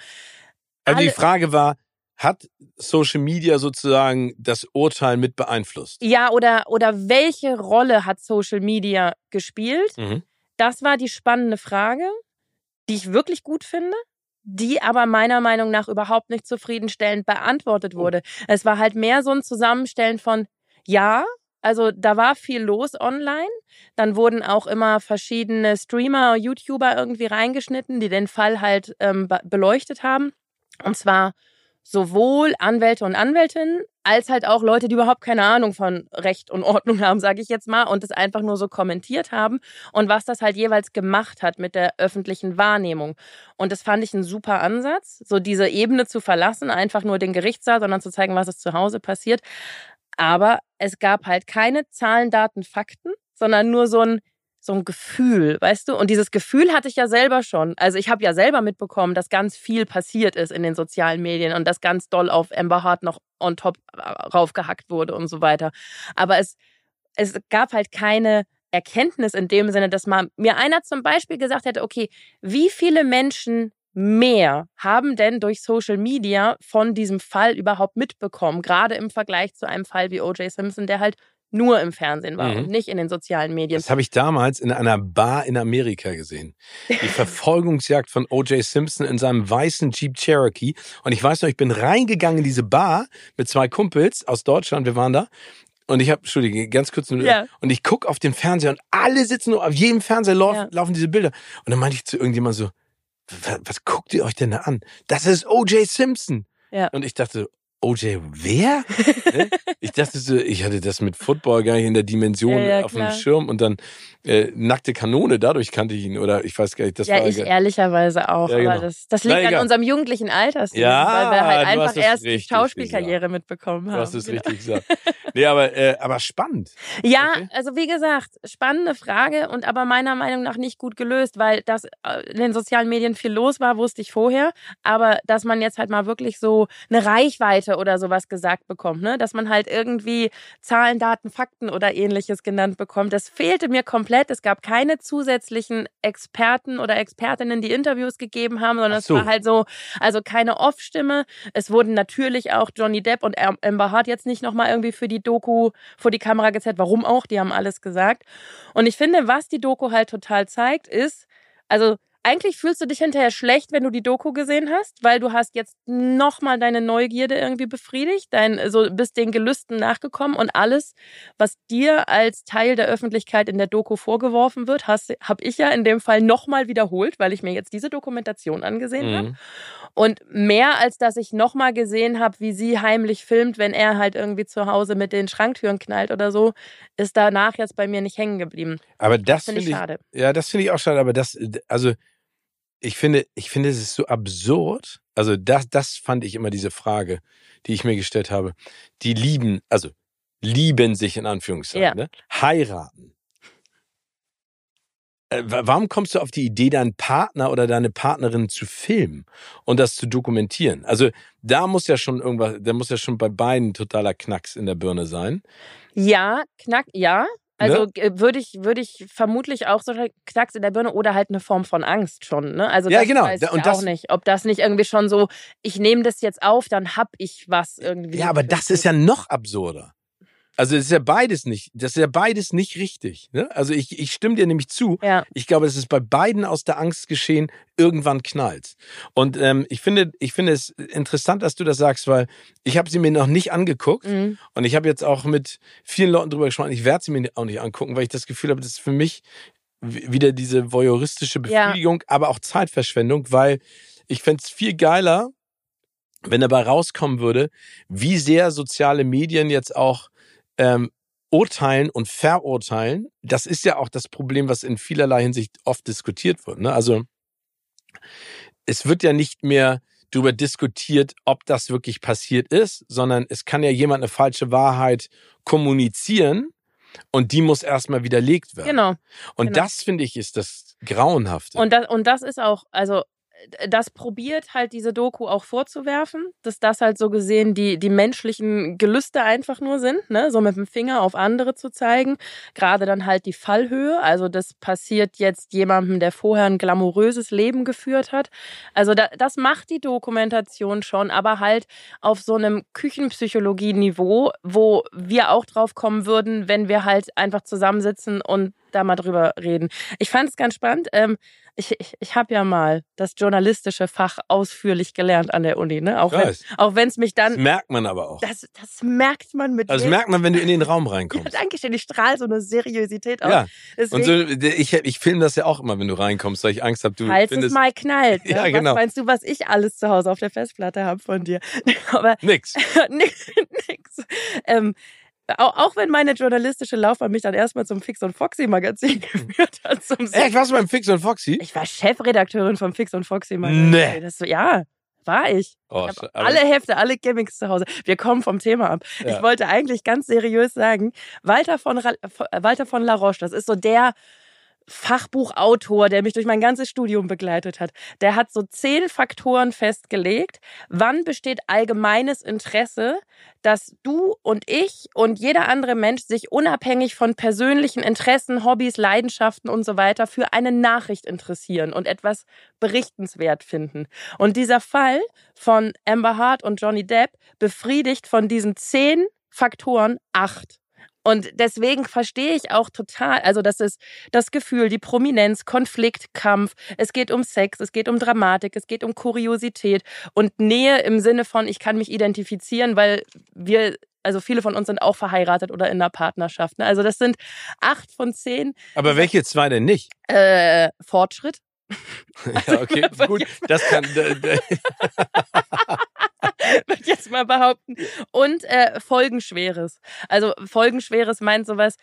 Also die Frage war, hat Social Media sozusagen das Urteil mit beeinflusst? ja, oder, oder welche Rolle hat Social Media gespielt? Mhm. Das war die spannende Frage, die ich wirklich gut finde, die aber meiner Meinung nach überhaupt nicht zufriedenstellend beantwortet wurde. Es war halt mehr so ein Zusammenstellen von ja, also da war viel los online. Dann wurden auch immer verschiedene Streamer, YouTuber irgendwie reingeschnitten, die den Fall halt ähm, be- beleuchtet haben. Und zwar sowohl Anwälte und Anwältinnen als halt auch Leute, die überhaupt keine Ahnung von Recht und Ordnung haben, sage ich jetzt mal, und es einfach nur so kommentiert haben und was das halt jeweils gemacht hat mit der öffentlichen Wahrnehmung. Und das fand ich ein super Ansatz, so diese Ebene zu verlassen, einfach nur den Gerichtssaal, sondern zu zeigen, was ist zu Hause passiert. Aber es gab halt keine Zahlen, Daten, Fakten, sondern nur so ein so ein Gefühl, weißt du? Und dieses Gefühl hatte ich ja selber schon. Also ich habe ja selber mitbekommen, dass ganz viel passiert ist in den sozialen Medien und dass ganz doll auf Amber Hart noch on top äh, raufgehackt wurde und so weiter. Aber es, es gab halt keine Erkenntnis in dem Sinne, dass mal mir einer zum Beispiel gesagt hätte, okay, wie viele Menschen mehr haben denn durch Social Media von diesem Fall überhaupt mitbekommen, gerade im Vergleich zu einem Fall wie O.J. Simpson, der halt nur im Fernsehen war mhm. und nicht in den sozialen Medien. Das habe ich damals in einer Bar in Amerika gesehen. Die Verfolgungsjagd von O.J. Simpson in seinem weißen Jeep Cherokee. Und ich weiß noch, ich bin reingegangen in diese Bar mit zwei Kumpels aus Deutschland. Wir waren da. Und ich habe, Entschuldige, ganz kurz. Ja. Und ich gucke auf den Fernseher und alle sitzen nur, auf jedem Fernseher laufen, ja. laufen diese Bilder. Und dann meinte ich zu irgendjemand so, was, was guckt ihr euch denn da an? Das ist O.J. Simpson. Ja. Und ich dachte, OJ, wer? ich dachte so, ich hatte das mit Football gar nicht in der Dimension ja, ja, auf klar. dem Schirm und dann äh, nackte Kanone, dadurch kannte ich ihn oder ich weiß gar nicht, das ja, war ich ehrlicherweise auch, ja, genau. aber das, das liegt Na, an unserem jugendlichen Alter, ja, weil wir halt einfach erst die Schauspielkarriere mitbekommen haben. Du hast es genau. richtig gesagt. Nee, aber, äh, aber spannend. Ja, okay. also wie gesagt, spannende Frage und aber meiner Meinung nach nicht gut gelöst, weil das äh, in den sozialen Medien viel los war, wusste ich vorher, aber dass man jetzt halt mal wirklich so eine Reichweite Werte oder sowas gesagt bekommt, ne? Dass man halt irgendwie Zahlen, Daten, Fakten oder ähnliches genannt bekommt. Das fehlte mir komplett. Es gab keine zusätzlichen Experten oder Expertinnen, die Interviews gegeben haben, sondern so. es war halt so, also keine Off-Stimme. Es wurden natürlich auch Johnny Depp und Amber Hart jetzt nicht nochmal irgendwie für die Doku vor die Kamera gezeigt. Warum auch? Die haben alles gesagt. Und ich finde, was die Doku halt total zeigt, ist, also eigentlich fühlst du dich hinterher schlecht, wenn du die Doku gesehen hast, weil du hast jetzt nochmal deine Neugierde irgendwie befriedigt, dein, so bist den Gelüsten nachgekommen und alles, was dir als Teil der Öffentlichkeit in der Doku vorgeworfen wird, habe ich ja in dem Fall nochmal wiederholt, weil ich mir jetzt diese Dokumentation angesehen mhm. habe. Und mehr als dass ich nochmal gesehen habe, wie sie heimlich filmt, wenn er halt irgendwie zu Hause mit den Schranktüren knallt oder so, ist danach jetzt bei mir nicht hängen geblieben. Aber das, das finde find ich schade. Ja, das finde ich auch schade. Aber das, also ich finde, ich finde, es ist so absurd. Also das, das fand ich immer diese Frage, die ich mir gestellt habe. Die lieben, also lieben sich in Anführungszeichen, ja. ne? heiraten. Äh, warum kommst du auf die Idee, deinen Partner oder deine Partnerin zu filmen und das zu dokumentieren? Also da muss ja schon irgendwas, da muss ja schon bei beiden totaler Knacks in der Birne sein. Ja, Knack, ja. Also ne? würde ich, würde ich vermutlich auch so Knacks in der Birne oder halt eine Form von Angst schon. Ne? Also ja, das genau. weiß ich und auch nicht. Ob das nicht irgendwie schon so, ich nehme das jetzt auf, dann hab ich was irgendwie. Ja, aber das ist ja noch absurder. Also es ist ja beides nicht, das ist ja beides nicht richtig. Ne? Also ich, ich stimme dir nämlich zu. Ja. Ich glaube, es ist bei beiden aus der Angst geschehen, irgendwann knallt. Und ähm, ich finde, ich finde es interessant, dass du das sagst, weil ich habe sie mir noch nicht angeguckt mhm. und ich habe jetzt auch mit vielen Leuten drüber gesprochen. Ich werde sie mir auch nicht angucken, weil ich das Gefühl habe, das ist für mich wieder diese voyeuristische Befriedigung, ja. aber auch Zeitverschwendung, weil ich fände es viel geiler, wenn dabei rauskommen würde, wie sehr soziale Medien jetzt auch ähm, urteilen und verurteilen, das ist ja auch das Problem, was in vielerlei Hinsicht oft diskutiert wird. Ne? Also es wird ja nicht mehr darüber diskutiert, ob das wirklich passiert ist, sondern es kann ja jemand eine falsche Wahrheit kommunizieren und die muss erstmal widerlegt werden. Genau. Und genau. das finde ich ist das Grauenhafte. Und das, und das ist auch, also das probiert halt diese Doku auch vorzuwerfen, dass das halt so gesehen die, die menschlichen Gelüste einfach nur sind, ne? so mit dem Finger auf andere zu zeigen. Gerade dann halt die Fallhöhe. Also das passiert jetzt jemandem, der vorher ein glamouröses Leben geführt hat. Also da, das macht die Dokumentation schon, aber halt auf so einem Küchenpsychologie-Niveau, wo wir auch drauf kommen würden, wenn wir halt einfach zusammensitzen und da mal drüber reden. Ich fand es ganz spannend. Ähm, ich, ich, ich habe ja mal das journalistische Fach ausführlich gelernt an der Uni, ne? Auch wenn auch wenn es mich Das dann merkt man aber auch. das, das merkt man mit Also das merkt man, wenn du in den Raum Ja, reinkommst. danke schön, ich strahle so eine Seriosität aus. Ja. Deswegen, Und so, ich, ich filme das ja auch immer, wenn du reinkommst, weil ich Angst habe, du falls es findest mal knallt. Ne? Ja, genau. Was meinst du, was ich alles zu Hause auf der Festplatte habe von dir? Aber nix. nix. nix. Ähm, auch, auch wenn meine journalistische Laufbahn mich dann erstmal zum Fix und Foxy Magazin geführt hat, zum Echt, warst du beim Fix und Foxy? Ich war Chefredakteurin vom Fix und Foxy Magazin. Nee. Das, ja, war ich. Oh, Ich alle Hefte, alle Gimmicks zu Hause. Wir kommen vom Thema ab. Ja. Ich wollte eigentlich ganz seriös sagen, Walter von, Ra äh, Walter von La Roche, das ist so der Fachbuchautor, der mich durch mein ganzes Studium begleitet hat. Der hat so zehn Faktoren festgelegt. Wann besteht allgemeines Interesse, dass du und ich und jeder andere Mensch sich unabhängig von persönlichen Interessen, Hobbys, Leidenschaften und so weiter für eine Nachricht interessieren und etwas berichtenswert finden. Und dieser Fall von Amber Hart und Johnny Depp befriedigt von diesen zehn Faktoren acht. Und deswegen verstehe ich auch total, also das ist das Gefühl, die Prominenz, Konflikt, Kampf, es geht um Sex, es geht um Dramatik, es geht um Kuriosität und Nähe im Sinne von, ich kann mich identifizieren, weil wir, also viele von uns sind auch verheiratet oder in einer Partnerschaft. Ne? Also das sind acht von zehn Aber welche zwei denn nicht? äh, Fortschritt. Ja, okay, gut. Das kann. würde ich jetzt mal behaupten. Und äh, Folgenschweres. Also Folgenschweres meint sowas,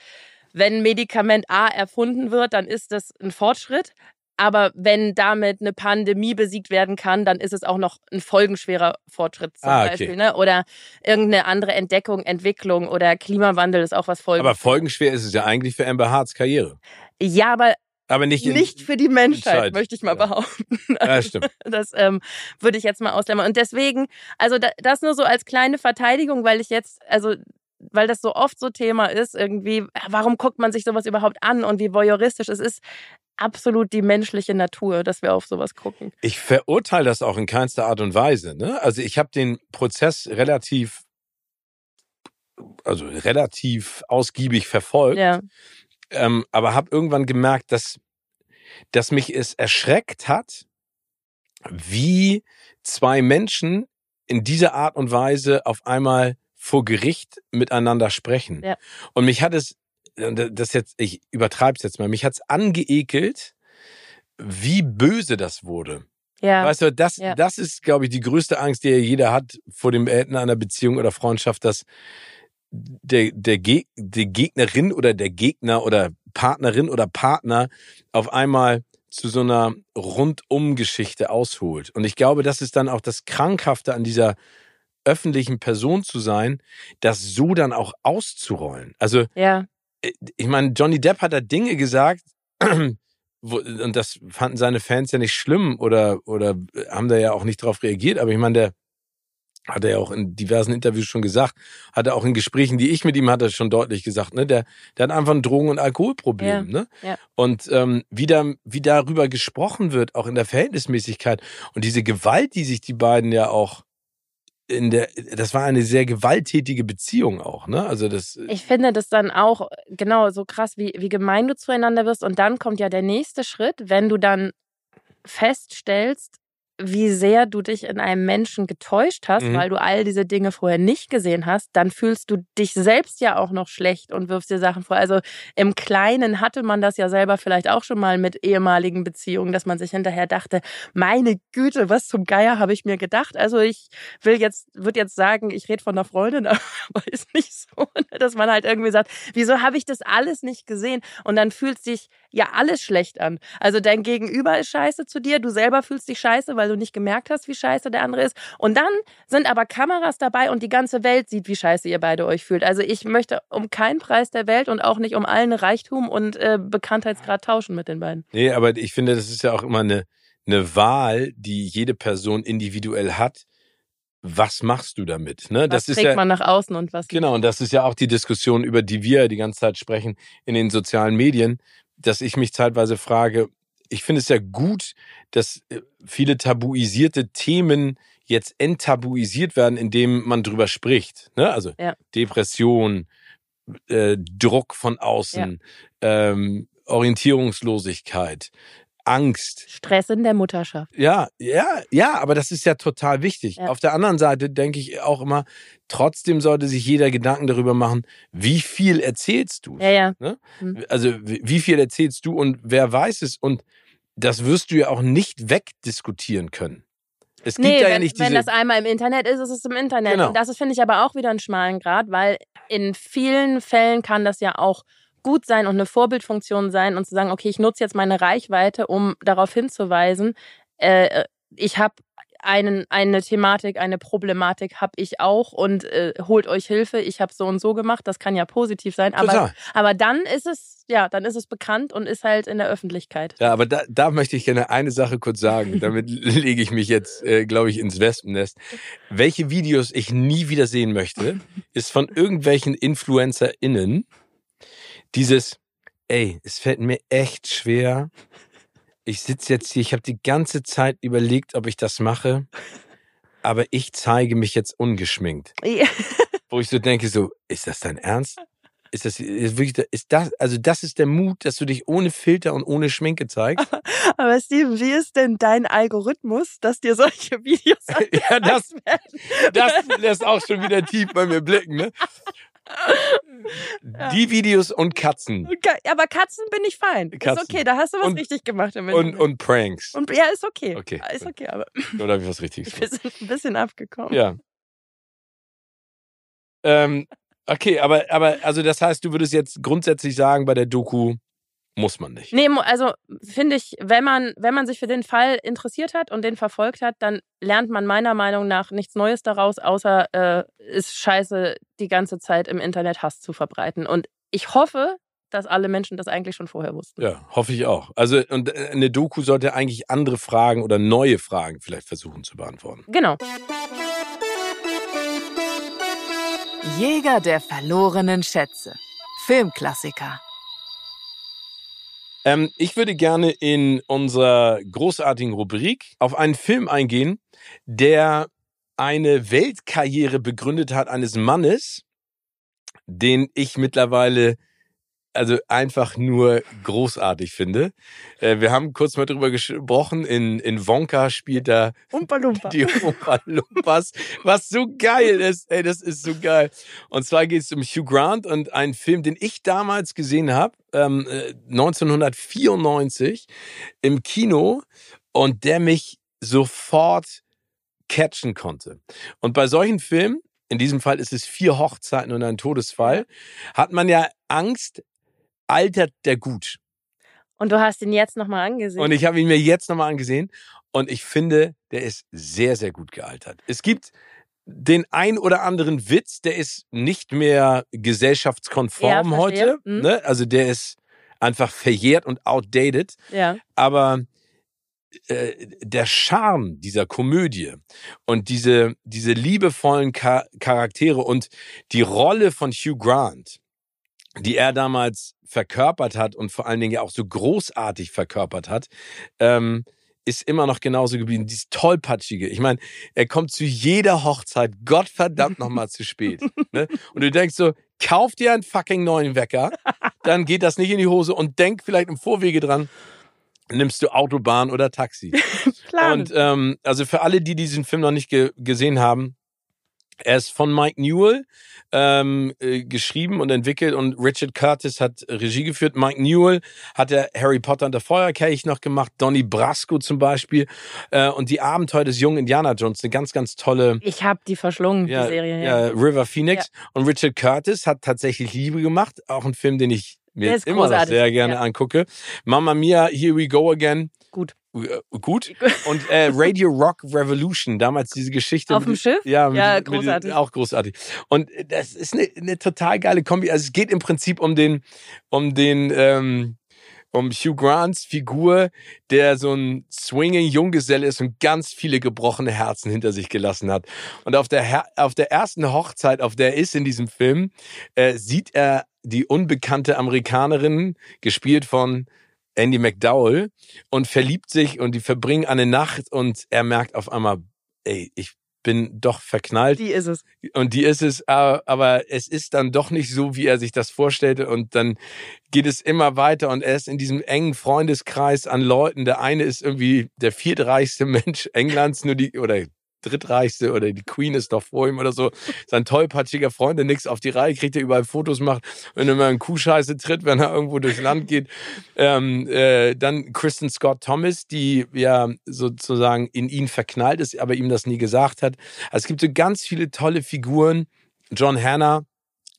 wenn Medikament A erfunden wird, dann ist das ein Fortschritt. Aber wenn damit eine Pandemie besiegt werden kann, dann ist es auch noch ein folgenschwerer Fortschritt zum Ah, okay. Beispiel. Ne? Oder irgendeine andere Entdeckung, Entwicklung oder Klimawandel ist auch was Folgen. Aber folgenschwer ist es ja eigentlich für Amber Harts Karriere. ja, aber Aber nicht nicht für die Menschheit, möchte ich mal ja. behaupten. Ja, stimmt. Das ähm, würde ich jetzt mal auslämmern. Und deswegen, also da, das nur so als kleine Verteidigung, weil ich jetzt, also weil das so oft so Thema ist, irgendwie, warum guckt man sich sowas überhaupt an und wie voyeuristisch es ist, absolut die menschliche Natur, dass wir auf sowas gucken. Ich verurteile das auch in keinster Art und Weise. Ne? Also ich habe den Prozess relativ, also relativ ausgiebig verfolgt, Ja, ähm, aber habe irgendwann gemerkt, dass, dass mich es erschreckt hat, wie zwei Menschen in dieser Art und Weise auf einmal vor Gericht miteinander sprechen. Ja. Und mich hat es, das jetzt, ich übertreibe es jetzt mal, mich hat es angeekelt, wie böse das wurde. ja, Weißt du, das, Ja. das ist, glaube ich, die größte Angst, die ja jeder hat vor dem Beenden einer Beziehung oder Freundschaft, dass der, der, Geg die Gegnerin oder der Gegner oder Partnerin oder Partner auf einmal zu so einer Rundum-Geschichte ausholt. Und ich glaube, das ist dann auch das Krankhafte an dieser öffentlichen Person zu sein, das so dann auch auszurollen. Also ja, ich meine, Johnny Depp hat da Dinge gesagt, wo, und das fanden seine Fans ja nicht schlimm oder, oder haben da ja auch nicht drauf reagiert, aber ich meine, der hat er ja auch in diversen Interviews schon gesagt, hat er auch in Gesprächen, die ich mit ihm hatte, schon deutlich gesagt, ne, der, der hat einfach ein Drogen- und Alkoholproblem, Ja, ne? ja. Und ähm, wie, da, wie darüber gesprochen wird, auch in der Verhältnismäßigkeit und diese Gewalt, die sich die beiden ja auch in der, das war eine sehr gewalttätige Beziehung auch, ne? Also das, Ich finde das dann auch genau so krass, wie, wie gemein du zueinander wirst. Und dann kommt ja der nächste Schritt, wenn du dann feststellst, wie sehr du dich in einem Menschen getäuscht hast, Mhm. weil du all diese Dinge vorher nicht gesehen hast, dann fühlst du dich selbst ja auch noch schlecht und wirfst dir Sachen vor. Also im Kleinen hatte man das ja selber vielleicht auch schon mal mit ehemaligen Beziehungen, dass man sich hinterher dachte, meine Güte, was zum Geier habe ich mir gedacht? Also ich will jetzt, würde jetzt sagen, ich rede von einer Freundin, aber ist nicht so, ne? dass man halt irgendwie sagt, wieso habe ich das alles nicht gesehen? Und dann fühlt sich ja alles schlecht an. Also dein Gegenüber ist scheiße zu dir, du selber fühlst dich scheiße, weil du nicht gemerkt hast, wie scheiße der andere ist. Und dann sind aber Kameras dabei und die ganze Welt sieht, wie scheiße ihr beide euch fühlt. Also ich möchte um keinen Preis der Welt und auch nicht um allen Reichtum und äh, Bekanntheitsgrad tauschen mit den beiden. Nee, aber ich finde, das ist ja auch immer eine, eine Wahl, die jede Person individuell hat. Was machst du damit? Ne? Was das ist trägt ja man nach außen und was genau, und das ist ja auch die Diskussion, über die wir die ganze Zeit sprechen in den sozialen Medien, dass ich mich zeitweise frage, ich finde es ja gut, dass äh, viele tabuisierte Themen jetzt enttabuisiert werden, indem man drüber spricht. Ne? Also Ja. Depression, äh, Druck von außen, ähm, Orientierungslosigkeit, Angst. Stress in der Mutterschaft. Ja, ja, ja, aber das ist ja total wichtig. Ja. Auf der anderen Seite denke ich auch immer, trotzdem sollte sich jeder Gedanken darüber machen, wie viel erzählst du? Ja, ja. Also wie viel erzählst du und wer weiß es? Und das wirst du ja auch nicht wegdiskutieren können. Es gibt Nee, ja wenn, nicht wenn diese. das einmal im Internet ist, ist es im Internet. Genau. Und das ist, finde ich, aber auch wieder einen schmalen Grad, weil in vielen Fällen kann das ja auch gut sein und eine Vorbildfunktion sein und zu sagen, okay, ich nutze jetzt meine Reichweite, um darauf hinzuweisen, äh, ich habe einen, eine Thematik, eine Problematik habe ich auch und äh, holt euch Hilfe, ich habe so und so gemacht, das kann ja positiv sein, aber, Total. aber dann ist es, ja, dann ist es bekannt und ist halt in der Öffentlichkeit. Ja, aber da, da möchte ich gerne eine Sache kurz sagen. Damit lege ich mich jetzt, äh, glaube ich, ins Wespennest. Welche Videos ich nie wieder sehen möchte, ist von irgendwelchen InfluencerInnen dieses, ey, es fällt mir echt schwer. Ich sitze jetzt hier, ich habe die ganze Zeit überlegt, ob ich das mache, aber ich zeige mich jetzt ungeschminkt. Wo ich so denke, so, ist das dein Ernst? Ist das ist wirklich, ist das, also das ist der Mut, dass du dich ohne Filter und ohne Schminke zeigst? Aber Steven, wie ist denn dein Algorithmus, dass dir solche Videos Ja, das, werden? das lässt auch schon wieder tief bei mir blicken, ne? Die Videos und Katzen Aber Katzen bin ich fein. Katzen. Ist okay, da hast du was Und- richtig gemacht im und, und Pranks. Und ja, ist okay. Okay, Ist gut. okay, aber Oder habe ich was Richtiges wir sind ein bisschen abgekommen. Ja. Ähm, okay, aber, aber also das heißt, du würdest jetzt grundsätzlich sagen, bei der Doku muss man nicht. Nee, also finde ich, wenn man, wenn man sich für den Fall interessiert hat und den verfolgt hat, dann lernt man meiner Meinung nach nichts Neues daraus, außer äh, ist scheiße, die ganze Zeit im Internet Hass zu verbreiten. Und ich hoffe, dass alle Menschen das eigentlich schon vorher wussten. Ja, hoffe ich auch. Also und äh, eine Doku sollte eigentlich andere Fragen oder neue Fragen vielleicht versuchen zu beantworten. Genau. Jäger der verlorenen Schätze. Filmklassiker. Ähm, ich würde gerne in unserer großartigen Rubrik auf einen Film eingehen, der eine Weltkarriere begründet hat eines Mannes, den ich mittlerweile also einfach nur großartig finde. Äh, wir haben kurz mal drüber gesprochen. In, in Wonka spielt er Umpa die Opa Lumpas, was so geil ist. Ey, das ist so geil. Und zwar geht es um Hugh Grant und einen Film, den ich damals gesehen habe, ähm, äh, 1994 im Kino und der mich sofort catchen konnte. Und bei solchen Filmen, in diesem Fall ist es vier Hochzeiten und ein Todesfall, hat man ja Angst, altert der gut. Und du hast ihn jetzt nochmal angesehen. Und ich habe ihn mir jetzt nochmal angesehen und ich finde, der ist sehr, sehr gut gealtert. Es gibt den ein oder anderen Witz, der ist nicht mehr gesellschaftskonform Ja, heute. Mhm. Ne? Also der ist einfach verjährt und outdated. ja. Aber äh, der Charme dieser Komödie und diese, diese liebevollen Cha Charaktere und die Rolle von Hugh Grant, die er damals verkörpert hat und vor allen Dingen ja auch so großartig verkörpert hat, ähm, ist immer noch genauso geblieben. Dieses tollpatschige. Ich meine, er kommt zu jeder Hochzeit Gottverdammt nochmal zu spät. Ne? Und du denkst so, kauf dir einen fucking neuen Wecker, dann geht das nicht in die Hose und denk vielleicht im Vorwege dran, nimmst du Autobahn oder Taxi. Plan. Und ähm, also für alle, die diesen Film noch nicht ge gesehen haben, er ist von Mike Newell ähm, äh, geschrieben und entwickelt und Richard Curtis hat Regie geführt. Mike Newell hat ja Harry Potter und der Feuerkelch noch gemacht, Donnie Brasco zum Beispiel äh, und die Abenteuer des jungen Indiana Jones, eine ganz, ganz tolle ich habe die verschlungen, ja, die Serie. ja, River Phoenix. Und Richard Curtis hat tatsächlich Liebe gemacht, auch ein Film, den ich mir Der immer noch sehr gerne ja. angucke. Mama Mia, Here We Go Again. Gut. Äh, Gut. Und äh, Radio Rock Revolution, damals diese Geschichte. Auf dem mit- Schiff? Ja, mit, Ja, mit- großartig. auch großartig. Und das ist eine, eine total geile Kombi. Also es geht im Prinzip um den, um den, ähm, um Hugh Grants Figur, der so ein swinging Junggeselle ist und ganz viele gebrochene Herzen hinter sich gelassen hat. Und auf der, Her auf der ersten Hochzeit, auf der er ist in diesem Film, äh, sieht er die unbekannte Amerikanerin, gespielt von Andy McDowell, und verliebt sich und die verbringen eine Nacht und er merkt auf einmal, ey, ich bin doch verknallt. Die ist es. Und die ist es, aber es ist dann doch nicht so, wie er sich das vorstellte. Und dann geht es immer weiter und er ist in diesem engen Freundeskreis an Leuten. Der eine ist irgendwie der viertreichste Mensch Englands, nur die, oder drittreichste oder die Queen ist doch vor ihm oder so. Sein tollpatschiger Freund, der nichts auf die Reihe kriegt, der überall Fotos macht, wenn er mal in Kuhscheiße tritt, wenn er irgendwo durchs Land geht. Ähm, äh, dann Kristen Scott Thomas, die ja sozusagen in ihn verknallt ist, aber ihm das nie gesagt hat. Also es gibt so ganz viele tolle Figuren. John Hanna,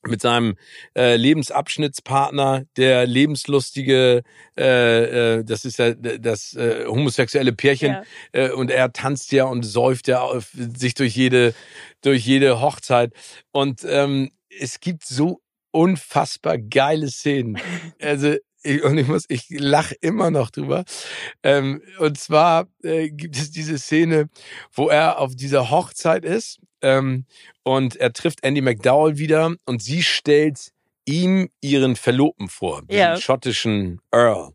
mit seinem äh, Lebensabschnittspartner, der lebenslustige, äh, äh, das ist ja das äh, homosexuelle Pärchen, ja. äh, und er tanzt ja und säuft ja auf, sich durch jede durch jede Hochzeit und ähm, es gibt so unfassbar geile Szenen. Also ich, und ich muss, ich lach immer noch drüber. Ähm, und zwar äh, gibt es diese Szene, wo er auf dieser Hochzeit ist ähm, und er trifft Andy McDowell wieder und sie stellt ihm ihren Verlobten vor, den ja. schottischen Earl.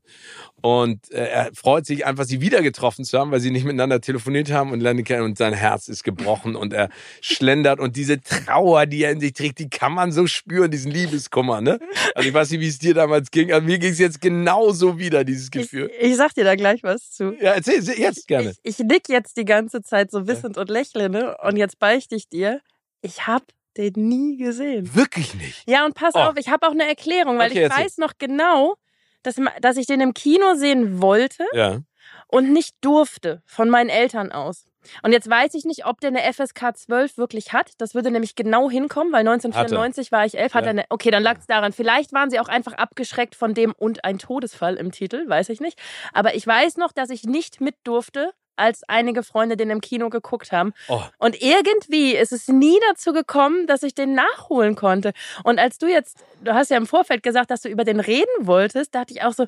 Und äh, er freut sich einfach, sie wieder getroffen zu haben, weil sie nicht miteinander telefoniert haben und lernen kennen und sein Herz ist gebrochen und er schlendert und diese Trauer, die er in sich trägt, die kann man so spüren, diesen Liebeskummer, ne? Also ich weiß nicht, wie es dir damals ging, aber mir ging es jetzt genauso wieder, dieses Gefühl. Ich, ich, sag dir da gleich was zu. Ja, erzähl jetzt gerne. Ich, ich nick jetzt die ganze Zeit so wissend ja. und lächle, ne? Und jetzt beichte ich dir, ich hab den nie gesehen. Wirklich nicht? Ja, und pass oh. auf, ich habe auch eine Erklärung, weil okay, ich weiß noch genau, dass, dass ich den im Kino sehen wollte ja. und nicht durfte von meinen Eltern aus. Und jetzt weiß ich nicht, ob der eine FSK 12 wirklich hat. Das würde nämlich genau hinkommen, weil 1994 Hatte. war ich elf. Hat ja. er eine, okay, dann lag es daran. Vielleicht waren sie auch einfach abgeschreckt von dem und ein Todesfall im Titel, weiß ich nicht. Aber ich weiß noch, dass ich nicht mit durfte als einige Freunde den im Kino geguckt haben. Oh. Und irgendwie ist es nie dazu gekommen, dass ich den nachholen konnte. Und als du jetzt, du hast ja im Vorfeld gesagt, dass du über den reden wolltest, dachte ich auch so,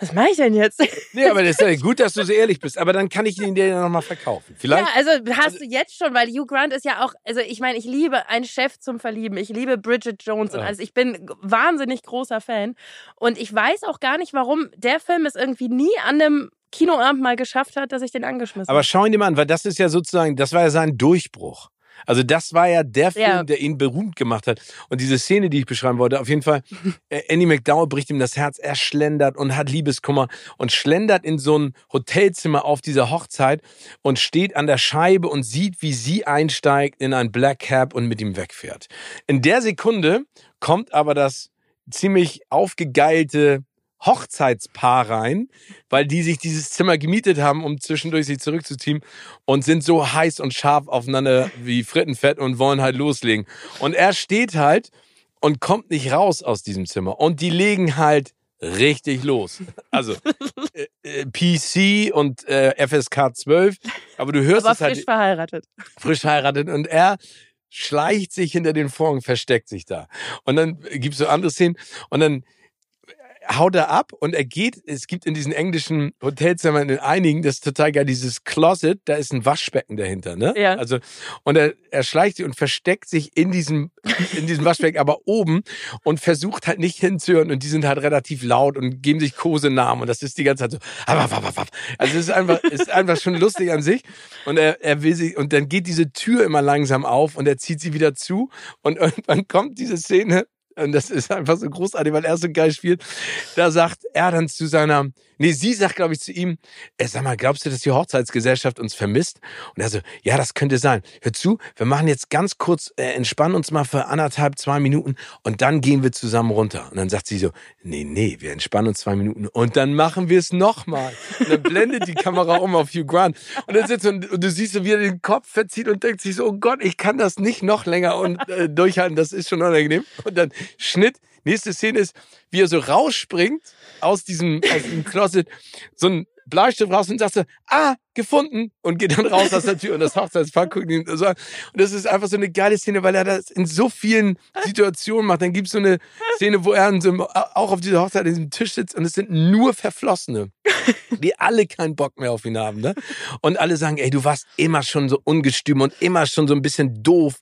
was mache ich denn jetzt? Nee, aber das ist ja gut, dass du so ehrlich bist. Aber dann kann ich ihn dir ja nochmal verkaufen. Vielleicht. Ja, also hast also, du jetzt schon, weil Hugh Grant ist ja auch, also ich meine, ich liebe einen Chef zum Verlieben. Ich liebe Bridget Jones und ja. also ich bin wahnsinnig großer Fan. Und ich weiß auch gar nicht, warum der Film es irgendwie nie an einem Kinoabend mal geschafft hat, dass ich den angeschmissen habe. Aber schau ihn dir mal an, weil das ist ja sozusagen, das war ja sein Durchbruch. Also das war ja der Film, ja. der ihn berühmt gemacht hat. Und diese Szene, die ich beschreiben wollte, auf jeden Fall, äh, Andy McDowell bricht ihm das Herz, er schlendert und hat Liebeskummer und schlendert in so ein Hotelzimmer auf dieser Hochzeit und steht an der Scheibe und sieht, wie sie einsteigt in ein Black Cab und mit ihm wegfährt. In der Sekunde kommt aber das ziemlich aufgegeilte Hochzeitspaar rein, weil die sich dieses Zimmer gemietet haben, um zwischendurch sich zurückzuziehen und sind so heiß und scharf aufeinander wie Frittenfett und wollen halt loslegen. Und er steht halt und kommt nicht raus aus diesem Zimmer. Und die legen halt richtig los. Also äh, äh PC und äh, FSK 12, aber du hörst aber es halt. Frisch verheiratet. Frisch verheiratet und er schleicht sich hinter den Vorhang, versteckt sich da. Und dann gibt's so andere Szenen und dann haut er ab und er geht, es gibt in diesen englischen Hotelzimmern in einigen, das ist total geil, dieses Closet, da ist ein Waschbecken dahinter, ne? Ja. Also, und er, er schleicht sich und versteckt sich in diesem, in diesem Waschbecken, aber oben und versucht halt nicht hinzuhören und die sind halt relativ laut und geben sich Kosenamen und das ist die ganze Zeit so, also es ist einfach, ist einfach schon lustig an sich und er, er will sich, und dann geht diese Tür immer langsam auf und er zieht sie wieder zu und irgendwann kommt diese Szene, und das ist einfach so großartig, weil er so geil spielt. Da sagt er dann zu seiner Nee, sie sagt, glaube ich, zu ihm, äh, sag mal, glaubst du, dass die Hochzeitsgesellschaft uns vermisst? Und er so, ja, das könnte sein. Hör zu, wir machen jetzt ganz kurz, äh, entspannen uns mal für anderthalb, zwei Minuten und dann gehen wir zusammen runter. Und dann sagt sie so, nee, nee, wir entspannen uns zwei Minuten und dann machen wir es nochmal. Und dann blendet die Kamera um auf Hugh Grant. Und dann sitzt und, und du siehst so, wie er den Kopf verzieht und denkt sich so, oh Gott, ich kann das nicht noch länger und, äh, durchhalten, das ist schon unangenehm. Und dann Schnitt, nächste Szene ist, wie er so rausspringt aus diesem, aus diesem Closet, so ein Bleistift raus und sagt so, ah, gefunden und geht dann raus aus der Tür und das Hochzeitspaar guckt ihn so an. Und das ist einfach so eine geile Szene, weil er das in so vielen Situationen macht. Dann gibt es so eine Szene, wo er so, auch auf dieser Hochzeit an diesem Tisch sitzt und es sind nur Verflossene, die alle keinen Bock mehr auf ihn haben. Ne? Und alle sagen, ey, du warst immer schon so ungestüm und immer schon so ein bisschen doof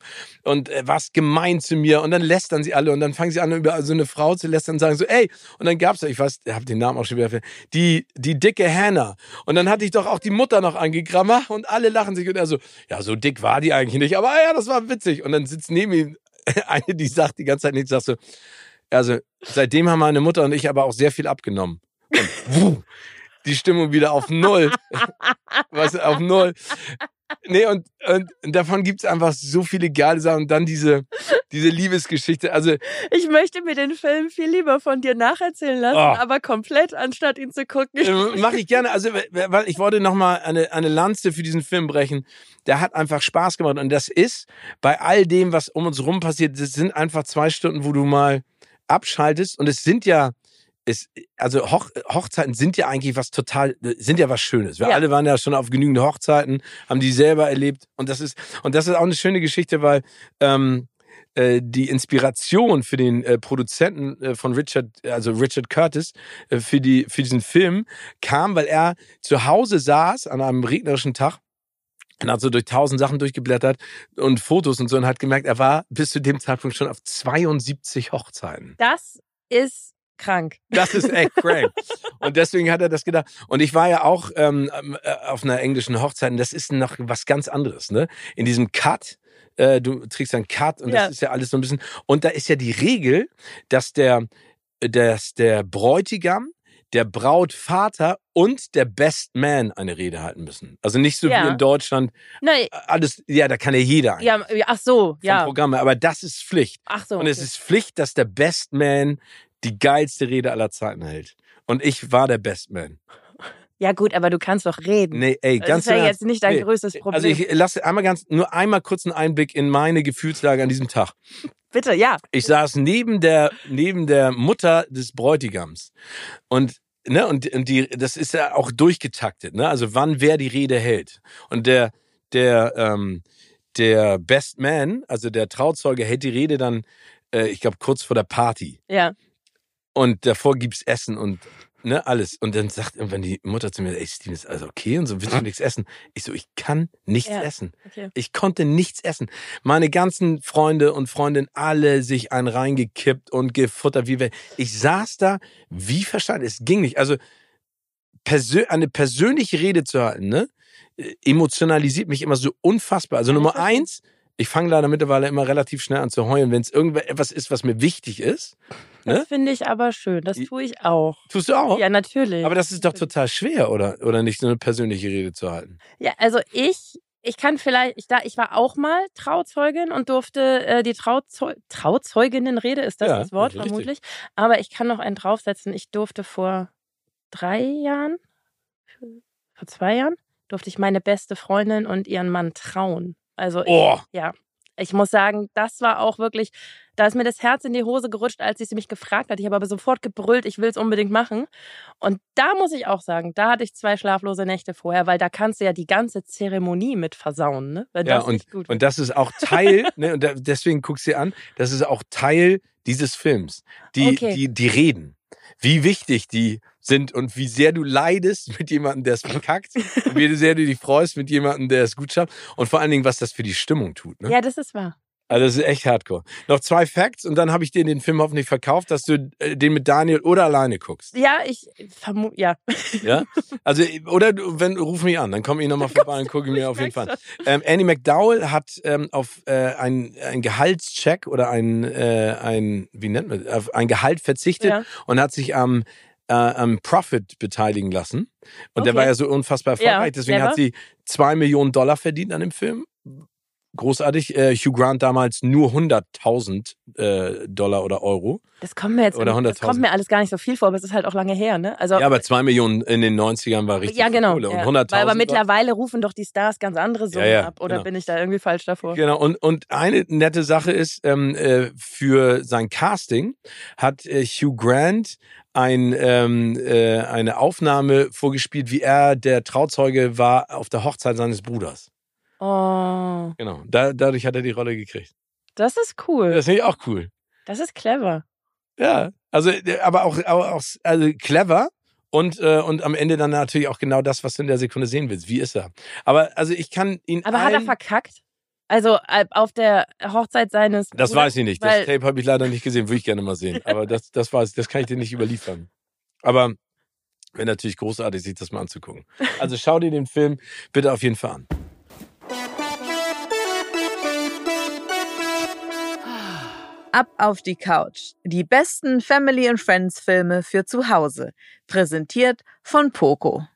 und äh, warst gemein zu mir. Und dann lästern sie alle und dann fangen sie an, über so eine Frau zu lästern und sagen so, ey, und dann gab's, ich weiß, ich habe den Namen auch schon wieder, die, die dicke Hannah. Und dann hatte ich doch auch die Mutter noch angegrammert und alle lachen sich und er so, ja, so dick war die eigentlich nicht, aber ja, das war witzig. Und dann sitzt neben ihm eine, die sagt die ganze Zeit nichts, sagst so, also seitdem haben meine Mutter und ich aber auch sehr viel abgenommen. Und wuh, die Stimmung wieder auf Null. Was auf Null. Nee, und, und davon gibt's einfach so viele geile Sachen. Und dann diese, diese Liebesgeschichte. Also, Ich möchte mir den Film viel lieber von dir nacherzählen lassen, Oh. aber komplett, anstatt ihn zu gucken. äh, mache ich gerne. Also, weil ich wollte nochmal eine, eine Lanze für diesen Film brechen. Der hat einfach Spaß gemacht. Und das ist bei all dem, was um uns rum passiert, das sind einfach zwei Stunden, wo du mal abschaltest. Und es sind ja, es, also Hoch, Hochzeiten sind ja eigentlich was total, sind ja was Schönes. Wir Ja. alle waren ja schon auf genügend Hochzeiten, haben die selber erlebt. Und das ist, und das ist auch eine schöne Geschichte, weil, ähm, äh, die Inspiration für den äh, Produzenten äh, von Richard, also Richard Curtis, äh, für die für diesen Film kam, weil er zu Hause saß an einem regnerischen Tag und hat so durch tausend Sachen durchgeblättert und Fotos und so und hat gemerkt, er war bis zu dem Zeitpunkt schon auf 72 Hochzeiten. Das ist krank. Das ist echt crank. Und deswegen hat er das gedacht. Und ich war ja auch ähm, äh, auf einer englischen Hochzeit und das ist noch was ganz anderes. Ne? In diesem Cut, äh, du trägst einen Cut und Ja. das ist ja alles so ein bisschen. Und da ist ja die Regel, dass der, dass der Bräutigam, der Brautvater und der Best Man eine Rede halten müssen. Also nicht so Ja. wie in Deutschland. Nein, Alles, ja, da kann ja jeder ja, ach so, ja. Programm. Aber das ist Pflicht. Ach so. Und es okay. ist Pflicht, dass der Best Man die geilste Rede aller Zeiten hält. Und ich war der Best Man. Ja gut, aber du kannst doch reden. Nee, ey, das ganz ist ja jetzt nicht dein Nee. größtes Problem. Also ich lasse einmal ganz, nur einmal kurz einen Einblick in meine Gefühlslage an diesem Tag. Bitte, ja. Ich saß neben der, neben der Mutter des Bräutigams. Und, ne, und, und die, das ist ja auch durchgetaktet, ne? Also wann wer die Rede hält. Und der, der, ähm, der Best Man, also der Trauzeuge, hält die Rede dann, äh, ich glaube, kurz vor der Party. Ja. Und davor gibt's Essen und ne, alles. Und dann sagt irgendwann die Mutter zu mir, ey, Steven, ist alles okay? Und so, willst du nichts essen? Ich so, ich kann nichts Ja. essen. Okay. Ich konnte nichts essen. Meine ganzen Freunde und Freundinnen, alle sich einen reingekippt und gefuttert wie wir. Ich saß da wie verstanden. Es ging nicht. Also persö eine persönliche Rede zu halten, ne, emotionalisiert mich immer so unfassbar. Also Nummer eins, ich fange leider mittlerweile immer relativ schnell an zu heulen, wenn es irgendetwas ist, was mir wichtig ist. Das Ne? finde ich aber schön. Das tue ich auch. Tust du auch? Ja, natürlich. Aber das ist doch total schwer, oder? Oder nicht so eine persönliche Rede zu halten? Ja, also ich, ich kann vielleicht, ich, da, ich war auch mal Trauzeugin und durfte äh, die Trauzeu Trauzeuginnenrede, ist das Ja, das Wort vermutlich? Aber ich kann noch einen draufsetzen. Ich durfte vor drei Jahren, vor zwei Jahren, durfte ich meine beste Freundin und ihren Mann trauen. Also ich, Oh, ja, ich muss sagen, das war auch wirklich, da ist mir das Herz in die Hose gerutscht, als sie mich gefragt hat. Ich habe aber sofort gebrüllt, ich will es unbedingt machen. Und da muss ich auch sagen, da hatte ich zwei schlaflose Nächte vorher, weil da kannst du ja die ganze Zeremonie mit versauen, ne? Ja, gut und das ist auch Teil, ne, und da, deswegen guckst du dir an, das ist auch Teil dieses Films. Die, Okay. die, die Reden. Wie wichtig die sind und wie sehr du leidest mit jemandem, der es verkackt wie sehr du dich freust mit jemandem, der es gut schafft und vor allen Dingen, was das für die Stimmung tut. Ne? Ja, das ist wahr. Also das ist echt hardcore. Noch zwei Facts und dann habe ich dir den Film hoffentlich verkauft, dass du äh, den mit Daniel oder alleine guckst. Ja, ich vermute, ja. Ja? Also, oder du, wenn, ruf mich an, dann komme ich nochmal vorbei und gucke mir auf jeden Fall. an. Ähm, Annie McDowell hat ähm, auf äh, ein, ein Gehaltscheck oder ein, äh, ein, wie nennt man, auf ein Gehalt verzichtet Ja. und hat sich am, äh, am Profit beteiligen lassen. Und der Okay. war ja so unfassbar erfolgreich, deswegen clever. hat sie zwei Millionen Dollar verdient an dem Film. Großartig. Äh, Hugh Grant damals nur 100.000 äh, Dollar oder Euro. Das kommt mir jetzt, Oder das 100.000. kommt mir alles gar nicht so viel vor, aber es ist halt auch lange her, ne? Also, Ja, aber zwei Millionen in den 90ern war richtig ja, genau. Kohle. Und ja. 100.000 Weil aber mittlerweile rufen doch die Stars ganz andere Summen Ja, ja, ab. Oder genau. bin ich da irgendwie falsch davor? Genau, und, und eine nette Sache ist, ähm, äh, für sein Casting hat äh, Hugh Grant ein, ähm, äh, eine Aufnahme vorgespielt, wie er der Trauzeuge war auf der Hochzeit seines Bruders. Oh, Genau, da, dadurch hat er die Rolle gekriegt. das ist cool. Das finde ich auch cool. Das ist clever. Ja, also, äh, aber auch, aber auch also clever. Und, äh, und am Ende dann natürlich auch genau das, was du in der Sekunde sehen willst. Wie ist er? Aber also ich kann ihn. Aber hat er verkackt? Also äh, auf der Hochzeit seines Das Bruders? weiß ich nicht. Das Tape habe ich leider nicht gesehen, würde ich gerne mal sehen. Aber das, das weiß ich, das kann ich dir nicht überliefern. Aber Wäre natürlich großartig, sich das mal anzugucken. Also schau dir den Film bitte auf jeden Fall an. Ab auf die Couch. Die besten Family and Friends Filme für zu Hause. Präsentiert von Poco.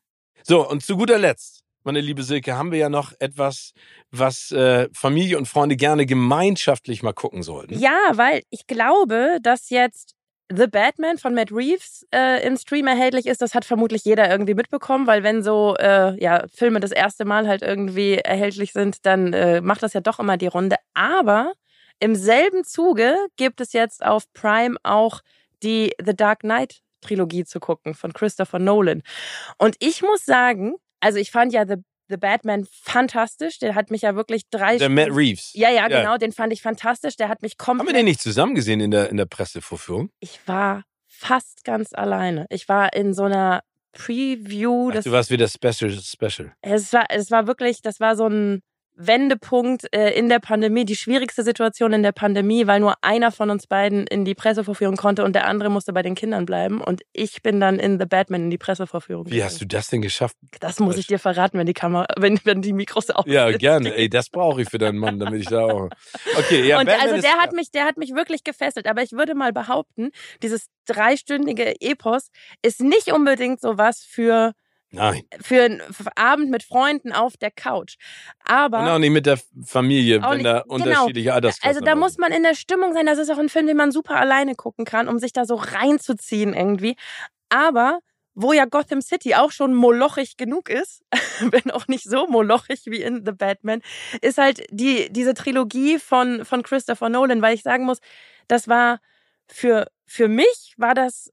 So, und zu guter Letzt, meine liebe Silke, haben wir ja noch etwas, was äh, Familie und Freunde gerne gemeinschaftlich mal gucken sollten. Ja, weil ich glaube, dass jetzt The Batman von Matt Reeves äh, im Stream erhältlich ist, das hat vermutlich jeder irgendwie mitbekommen, weil wenn so äh, ja, Filme das erste Mal halt irgendwie erhältlich sind, dann äh, macht das ja doch immer die Runde. Aber im selben Zuge gibt es jetzt auf Prime auch die The Dark Knight Trilogie zu gucken von Christopher Nolan. Und ich muss sagen, also ich fand ja The The Batman fantastisch. Der hat mich ja wirklich drei Der Matt Reeves. Ja, ja, genau. Den fand ich fantastisch. Der hat mich Haben wir komplett. den nicht zusammen gesehen in der, in der Pressevorführung? Ich war fast ganz alleine. Ich war in so einer Preview. Ach, Das, du warst wieder Special Special. es, war, es war wirklich, das war so ein Wendepunkt äh, in der Pandemie, die schwierigste Situation in der Pandemie, weil nur einer von uns beiden in die Pressevorführung konnte und der andere musste bei den Kindern bleiben. Und ich bin dann in The Batman in die Pressevorführung. Wie hast du das denn geschafft? Das muss ich dir verraten, wenn die Kamera, wenn, wenn die Mikros auf Ja, sind. gerne. Ey, das brauche ich für deinen Mann, damit ich da auch. Okay, ja, und Batman also ist, der hat mich, der hat mich wirklich gefesselt. Aber ich würde mal behaupten, dieses dreistündige Epos ist nicht unbedingt sowas für Nein. für einen Abend mit Freunden auf der Couch. Aber Und auch nicht mit der Familie, wenn nicht- da genau. unterschiedliche Altersklassen also da dabei muss sind. man in der Stimmung sein. Das ist auch ein Film, den man super alleine gucken kann, um sich da so reinzuziehen irgendwie. Aber wo ja Gotham City auch schon molochig genug ist, wenn auch nicht so molochig wie in The Batman, ist halt die, diese Trilogie von, von Christopher Nolan, weil ich sagen muss, das war für, für mich war das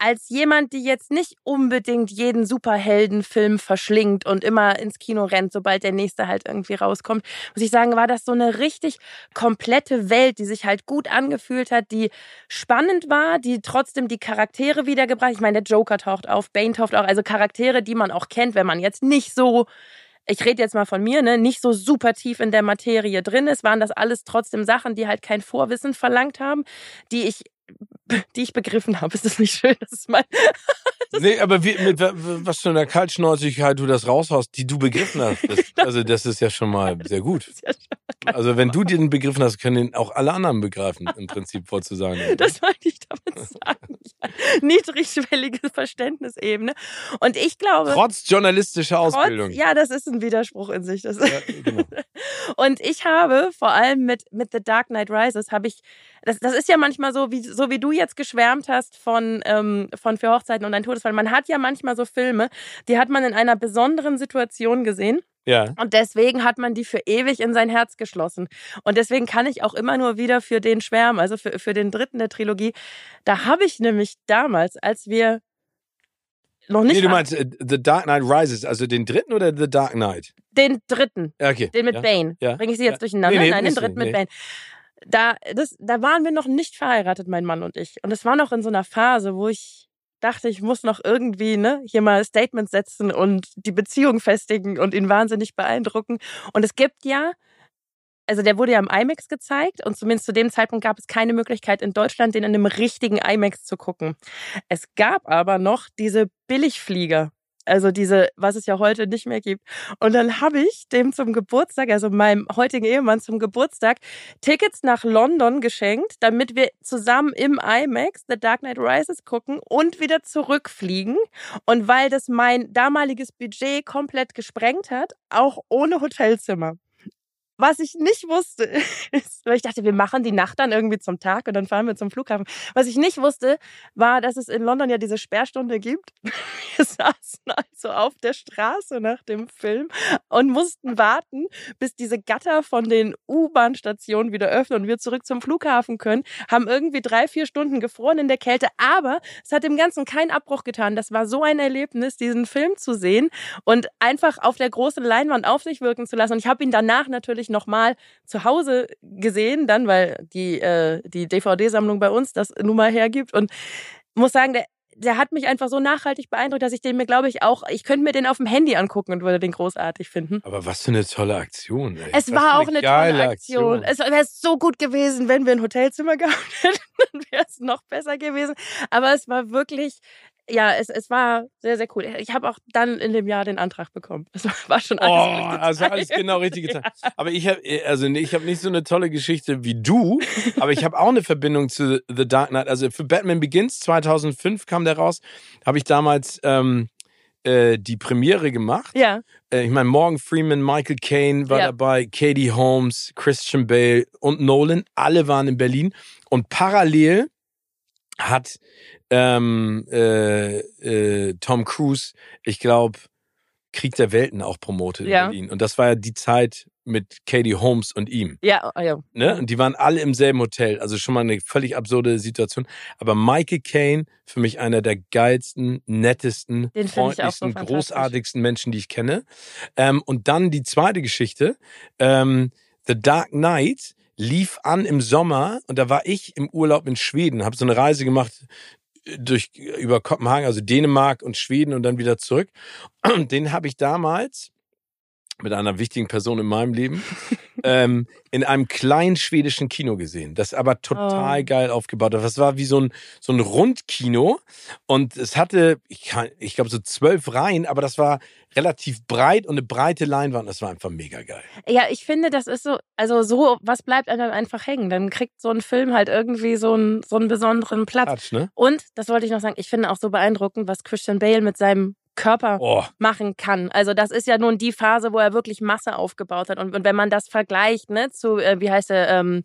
als jemand, die jetzt nicht unbedingt jeden Superheldenfilm verschlingt und immer ins Kino rennt, sobald der nächste halt irgendwie rauskommt, muss ich sagen, war das so eine richtig komplette Welt, die sich halt gut angefühlt hat, die spannend war, die trotzdem die Charaktere wiedergebracht. Ich meine, der Joker taucht auf, Bane taucht auch, also Charaktere, die man auch kennt, wenn man jetzt nicht so ich rede jetzt mal von mir, ne, nicht so super tief in der Materie drin ist, waren das alles trotzdem Sachen, die halt kein Vorwissen verlangt haben, die ich die ich begriffen habe. Ist das nicht schön? Das ist mein Nee, aber wie, mit wa- was für einer Kaltschnäuzigkeit du das raushaust, die du begriffen hast. Das, also das ist ja schon mal sehr gut. ja Also wenn du den begriffen hast, können den auch alle anderen begreifen, im Prinzip vorzusagen. Das wollte ich damit sagen. Niedrigschwellige Verständnisebene. Und ich glaube, Trotz journalistischer trotz, Ausbildung. ja, das ist ein Widerspruch in sich. Das Ja, genau. Und ich habe vor allem mit, mit The Dark Knight Rises habe ich, das, das ist ja manchmal so, wie, so wie du jetzt geschwärmt hast von, ähm, von Für Hochzeiten und ein Todesfall. Man hat ja manchmal so Filme, die hat man in einer besonderen Situation gesehen. ja. Und deswegen hat man die für ewig in sein Herz geschlossen. Und deswegen kann ich auch immer nur wieder für den schwärmen, also für, für den dritten der Trilogie. Da habe ich nämlich damals, als wir noch nicht Nee, du meinst äh, The Dark Knight Rises, also den dritten oder The Dark Knight? den dritten, Okay. den mit ja. Bane. Ja. Bringe ich sie jetzt Ja. durcheinander? Nee, nee, Nein, den dritten mit Bane. Da, das, da waren wir noch nicht verheiratet, mein Mann und ich. Und es war noch in so einer Phase, wo ich dachte, ich muss noch irgendwie ne, hier mal Statements setzen und die Beziehung festigen und ihn wahnsinnig beeindrucken. Und es gibt ja, also der wurde ja im IMAX gezeigt und zumindest zu dem Zeitpunkt gab es keine Möglichkeit in Deutschland, den in einem richtigen IMAX zu gucken. Es gab aber noch diese Billigflieger. Also diese, was es ja heute nicht mehr gibt. Und dann habe ich dem zum Geburtstag, also meinem heutigen Ehemann zum Geburtstag, Tickets nach London geschenkt, damit wir zusammen im IMAX The Dark Knight Rises gucken und wieder zurückfliegen. Und weil das mein damaliges Budget komplett gesprengt hat, auch ohne Hotelzimmer. Was ich nicht wusste, ist, weil ich dachte, wir machen die Nacht dann irgendwie zum Tag und dann fahren wir zum Flughafen. Was ich nicht wusste, war, dass es in London ja diese Sperrstunde gibt. Wir saßen also auf der Straße nach dem Film und mussten warten, bis diese Gatter von den U-Bahn-Stationen wieder öffnen und wir zurück zum Flughafen können. Haben irgendwie drei, vier Stunden gefroren in der Kälte, aber es hat dem Ganzen keinen Abbruch getan. Das war so ein Erlebnis, diesen Film zu sehen und einfach auf der großen Leinwand auf sich wirken zu lassen. Und ich habe ihn danach natürlich nochmal zu Hause gesehen, dann, weil die, äh, die DVD-Sammlung bei uns das nun mal hergibt. Und muss sagen, der, der hat mich einfach so nachhaltig beeindruckt, dass ich den mir, glaube ich, auch, ich könnte mir den auf dem Handy angucken und würde den großartig finden. Aber was für eine tolle Aktion, ey. Es Was war für auch eine tolle Aktion. Es wäre so gut gewesen, wenn wir ein Hotelzimmer gehabt hätten, dann wäre es noch besser gewesen. Aber es war wirklich, ja, es, es war sehr, sehr cool. Ich habe auch dann in dem Jahr den Antrag bekommen. Das war schon alles. Oh, also alles genau richtig getan. Aber ich habe also nee, ich habe nicht so eine tolle Geschichte wie du, aber ich habe auch eine Verbindung zu The Dark Knight. Also für Batman Begins 2005 kam der raus, habe ich damals ähm, äh, die Premiere gemacht. Ja, Äh, ich meine Morgan Freeman, Michael Caine war Ja. dabei, Katie Holmes, Christian Bale und Nolan, alle waren in Berlin und parallel hat ähm, äh, äh, Tom Cruise, ich glaube, Krieg der Welten auch promotet Ja. in Berlin. Und das war ja die Zeit mit Katie Holmes und ihm. ja, oh, ja. Ne? Und die waren alle im selben Hotel. Also schon mal eine völlig absurde Situation. Aber Michael Caine, für mich einer der geilsten, nettesten, Den so freundlichsten, fantastisch. großartigsten Menschen, die ich kenne. Ähm, und dann die zweite Geschichte. Ähm, The Dark Knight lief an im Sommer und da war ich im Urlaub in Schweden, habe so eine Reise gemacht durch über Kopenhagen, also Dänemark und Schweden und dann wieder zurück. Den habe ich damals mit einer wichtigen Person in meinem Leben ähm, in einem kleinen schwedischen Kino gesehen, das aber total Oh. geil aufgebaut hat. Das war wie so ein so ein Rundkino und es hatte, ich, ich glaube so zwölf Reihen, aber das war relativ breit und eine breite Leinwand. Das war einfach mega geil. Ja, ich finde, das ist so, also so, was bleibt einem einfach hängen? Dann kriegt so ein Film halt irgendwie so einen, so einen besonderen Platz. Quatsch, ne? Und, das wollte ich noch sagen, ich finde auch so beeindruckend, was Christian Bale mit seinem Körper Oh, machen kann. Also das ist ja nun die Phase, wo er wirklich Masse aufgebaut hat. Und, und wenn man das vergleicht, ne, zu, äh, wie heißt er, ähm,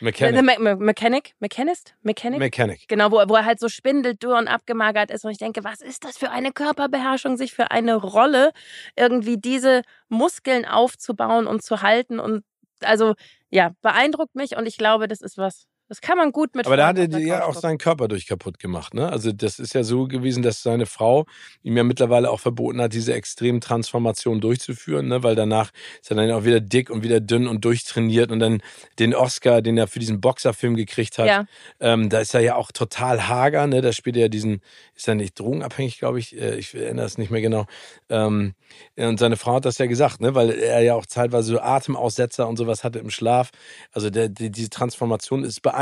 Mechanic. Me Me Mechanic? Mechanist? Mechanic? Mechanic. Genau, wo, wo er halt so spindeldürr und abgemagert ist. Und ich denke, was ist das für eine Körperbeherrschung, sich für eine Rolle irgendwie diese Muskeln aufzubauen und zu halten. Und also, ja, beeindruckt mich und ich glaube, das ist was, das kann man gut mit Aber da hat er ja auch seinen Körper durch kaputt gemacht. Ne? Also das ist ja so gewesen, dass seine Frau ihm ja mittlerweile auch verboten hat, diese extremen Transformationen durchzuführen, ne? weil danach ist er dann auch wieder dick und wieder dünn und durchtrainiert und dann den Oscar, den er für diesen Boxerfilm gekriegt hat, Ja. ähm, da ist er ja auch total hager. Ne? Da spielt er ja diesen, ist er nicht drogenabhängig, glaube ich, äh, ich erinnere es nicht mehr genau. Ähm, und seine Frau hat das ja gesagt, ne? weil er ja auch zeitweise so Atemaussetzer und sowas hatte im Schlaf. Also der, die, diese Transformation ist beeindruckend,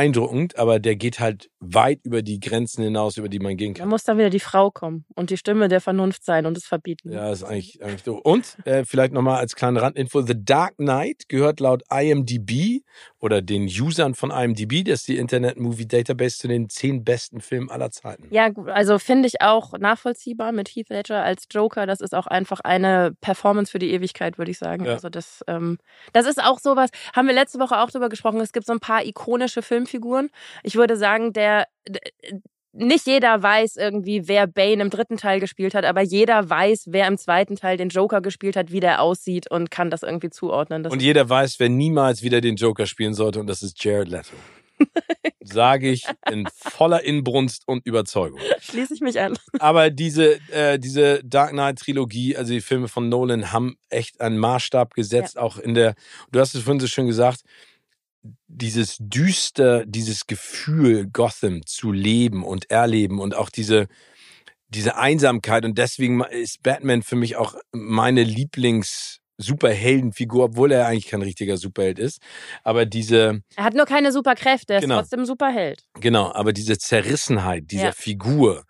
aber der geht halt weit über die Grenzen hinaus, über die man gehen Da kann. muss dann wieder die Frau kommen und die Stimme der Vernunft sein und es verbieten. Ja, ist eigentlich, eigentlich doof. Und äh, vielleicht nochmal als kleine Randinfo: The Dark Knight gehört laut IMDb oder den Usern von IMDb, das ist die Internet Movie Database, zu den zehn besten Filmen aller Zeiten. Ja, also finde ich auch nachvollziehbar mit Heath Ledger als Joker. Das ist auch einfach eine Performance für die Ewigkeit, würde ich sagen. Ja. Also das, ähm, das ist auch sowas, haben wir letzte Woche auch drüber gesprochen. Es gibt so ein paar ikonische Filmfiguren. Ich würde sagen, der d- nicht jeder weiß irgendwie, wer Bane im dritten Teil gespielt hat, aber jeder weiß, wer im zweiten Teil den Joker gespielt hat, wie der aussieht und kann das irgendwie zuordnen. Das Und jeder weiß, wer niemals wieder den Joker spielen sollte, und das ist Jared Leto. Sage ich in voller Inbrunst und Überzeugung. schließe ich mich an. Aber diese, äh, diese Dark Knight Trilogie, also die Filme von Nolan, haben echt einen Maßstab gesetzt, auch in der, du hast es vorhin so schön gesagt, dieses düster, dieses Gefühl, Gotham zu leben und erleben und auch diese, diese Einsamkeit. Und deswegen ist Batman für mich auch meine Lieblings- Superheldenfigur, obwohl er eigentlich kein richtiger Superheld ist. Aber diese, Er hat nur keine Superkräfte, er ist Genau. trotzdem Superheld. Genau, aber diese Zerrissenheit dieser Ja. Figur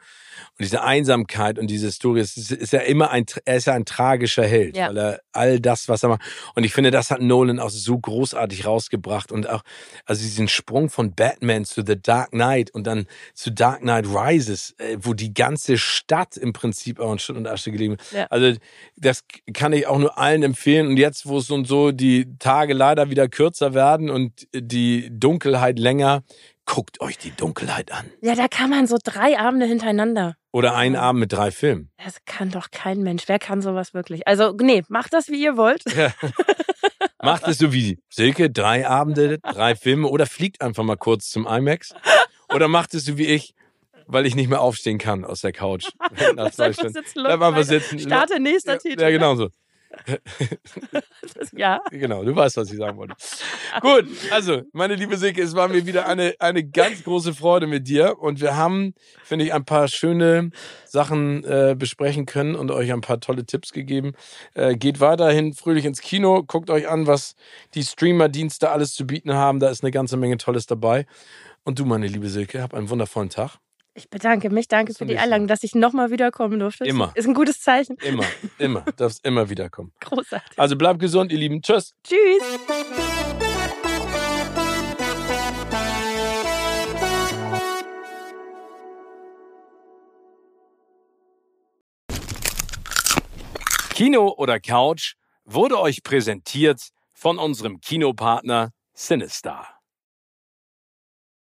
und diese Einsamkeit und diese Story, es ist, ist ja immer ein, er ist ja ein tragischer Held, Ja. weil er all das, was er macht. Und ich finde, das hat Nolan auch so großartig rausgebracht und auch, also diesen Sprung von Batman zu The Dark Knight und dann zu Dark Knight Rises, äh, wo die ganze Stadt im Prinzip auch in Schutt und Asche gelegen ist. Ja. Also, das kann ich auch nur allen empfehlen. Und jetzt, wo es und so die Tage leider wieder kürzer werden und die Dunkelheit länger, guckt euch die Dunkelheit an. Ja, da kann man so drei Abende hintereinander. Oder einen Abend mit drei Filmen. Das kann doch kein Mensch. Wer kann sowas wirklich? Also, nee, macht das, wie ihr wollt. Macht es so wie Silke, drei Abende, drei Filme oder fliegt einfach mal kurz zum IMAX. Oder macht es so wie ich, weil ich nicht mehr aufstehen kann aus der Couch. Bleib einfach sitzen. Starte nächster ja, Titel. Ja, genau so. Ja. Genau, du weißt, was ich sagen wollte. Gut, also, meine liebe Silke, es war mir wieder eine, eine ganz große Freude mit dir. Und wir haben, finde ich, ein paar schöne Sachen äh, besprechen können und euch ein paar tolle Tipps gegeben. Äh, geht weiterhin fröhlich ins Kino, guckt euch an, was die Streamer-Dienste alles zu bieten haben. Da ist eine ganze Menge Tolles dabei. Und du, meine liebe Silke, hab einen wundervollen Tag. Ich bedanke mich, danke für die Einladung, dass ich nochmal wiederkommen durfte. Immer. Ist ein gutes Zeichen. Immer, immer. Darfst immer wiederkommen. Großartig. Also bleibt gesund, ihr Lieben. Tschüss. Tschüss. Kino oder Couch wurde euch präsentiert von unserem Kinopartner Sinistar.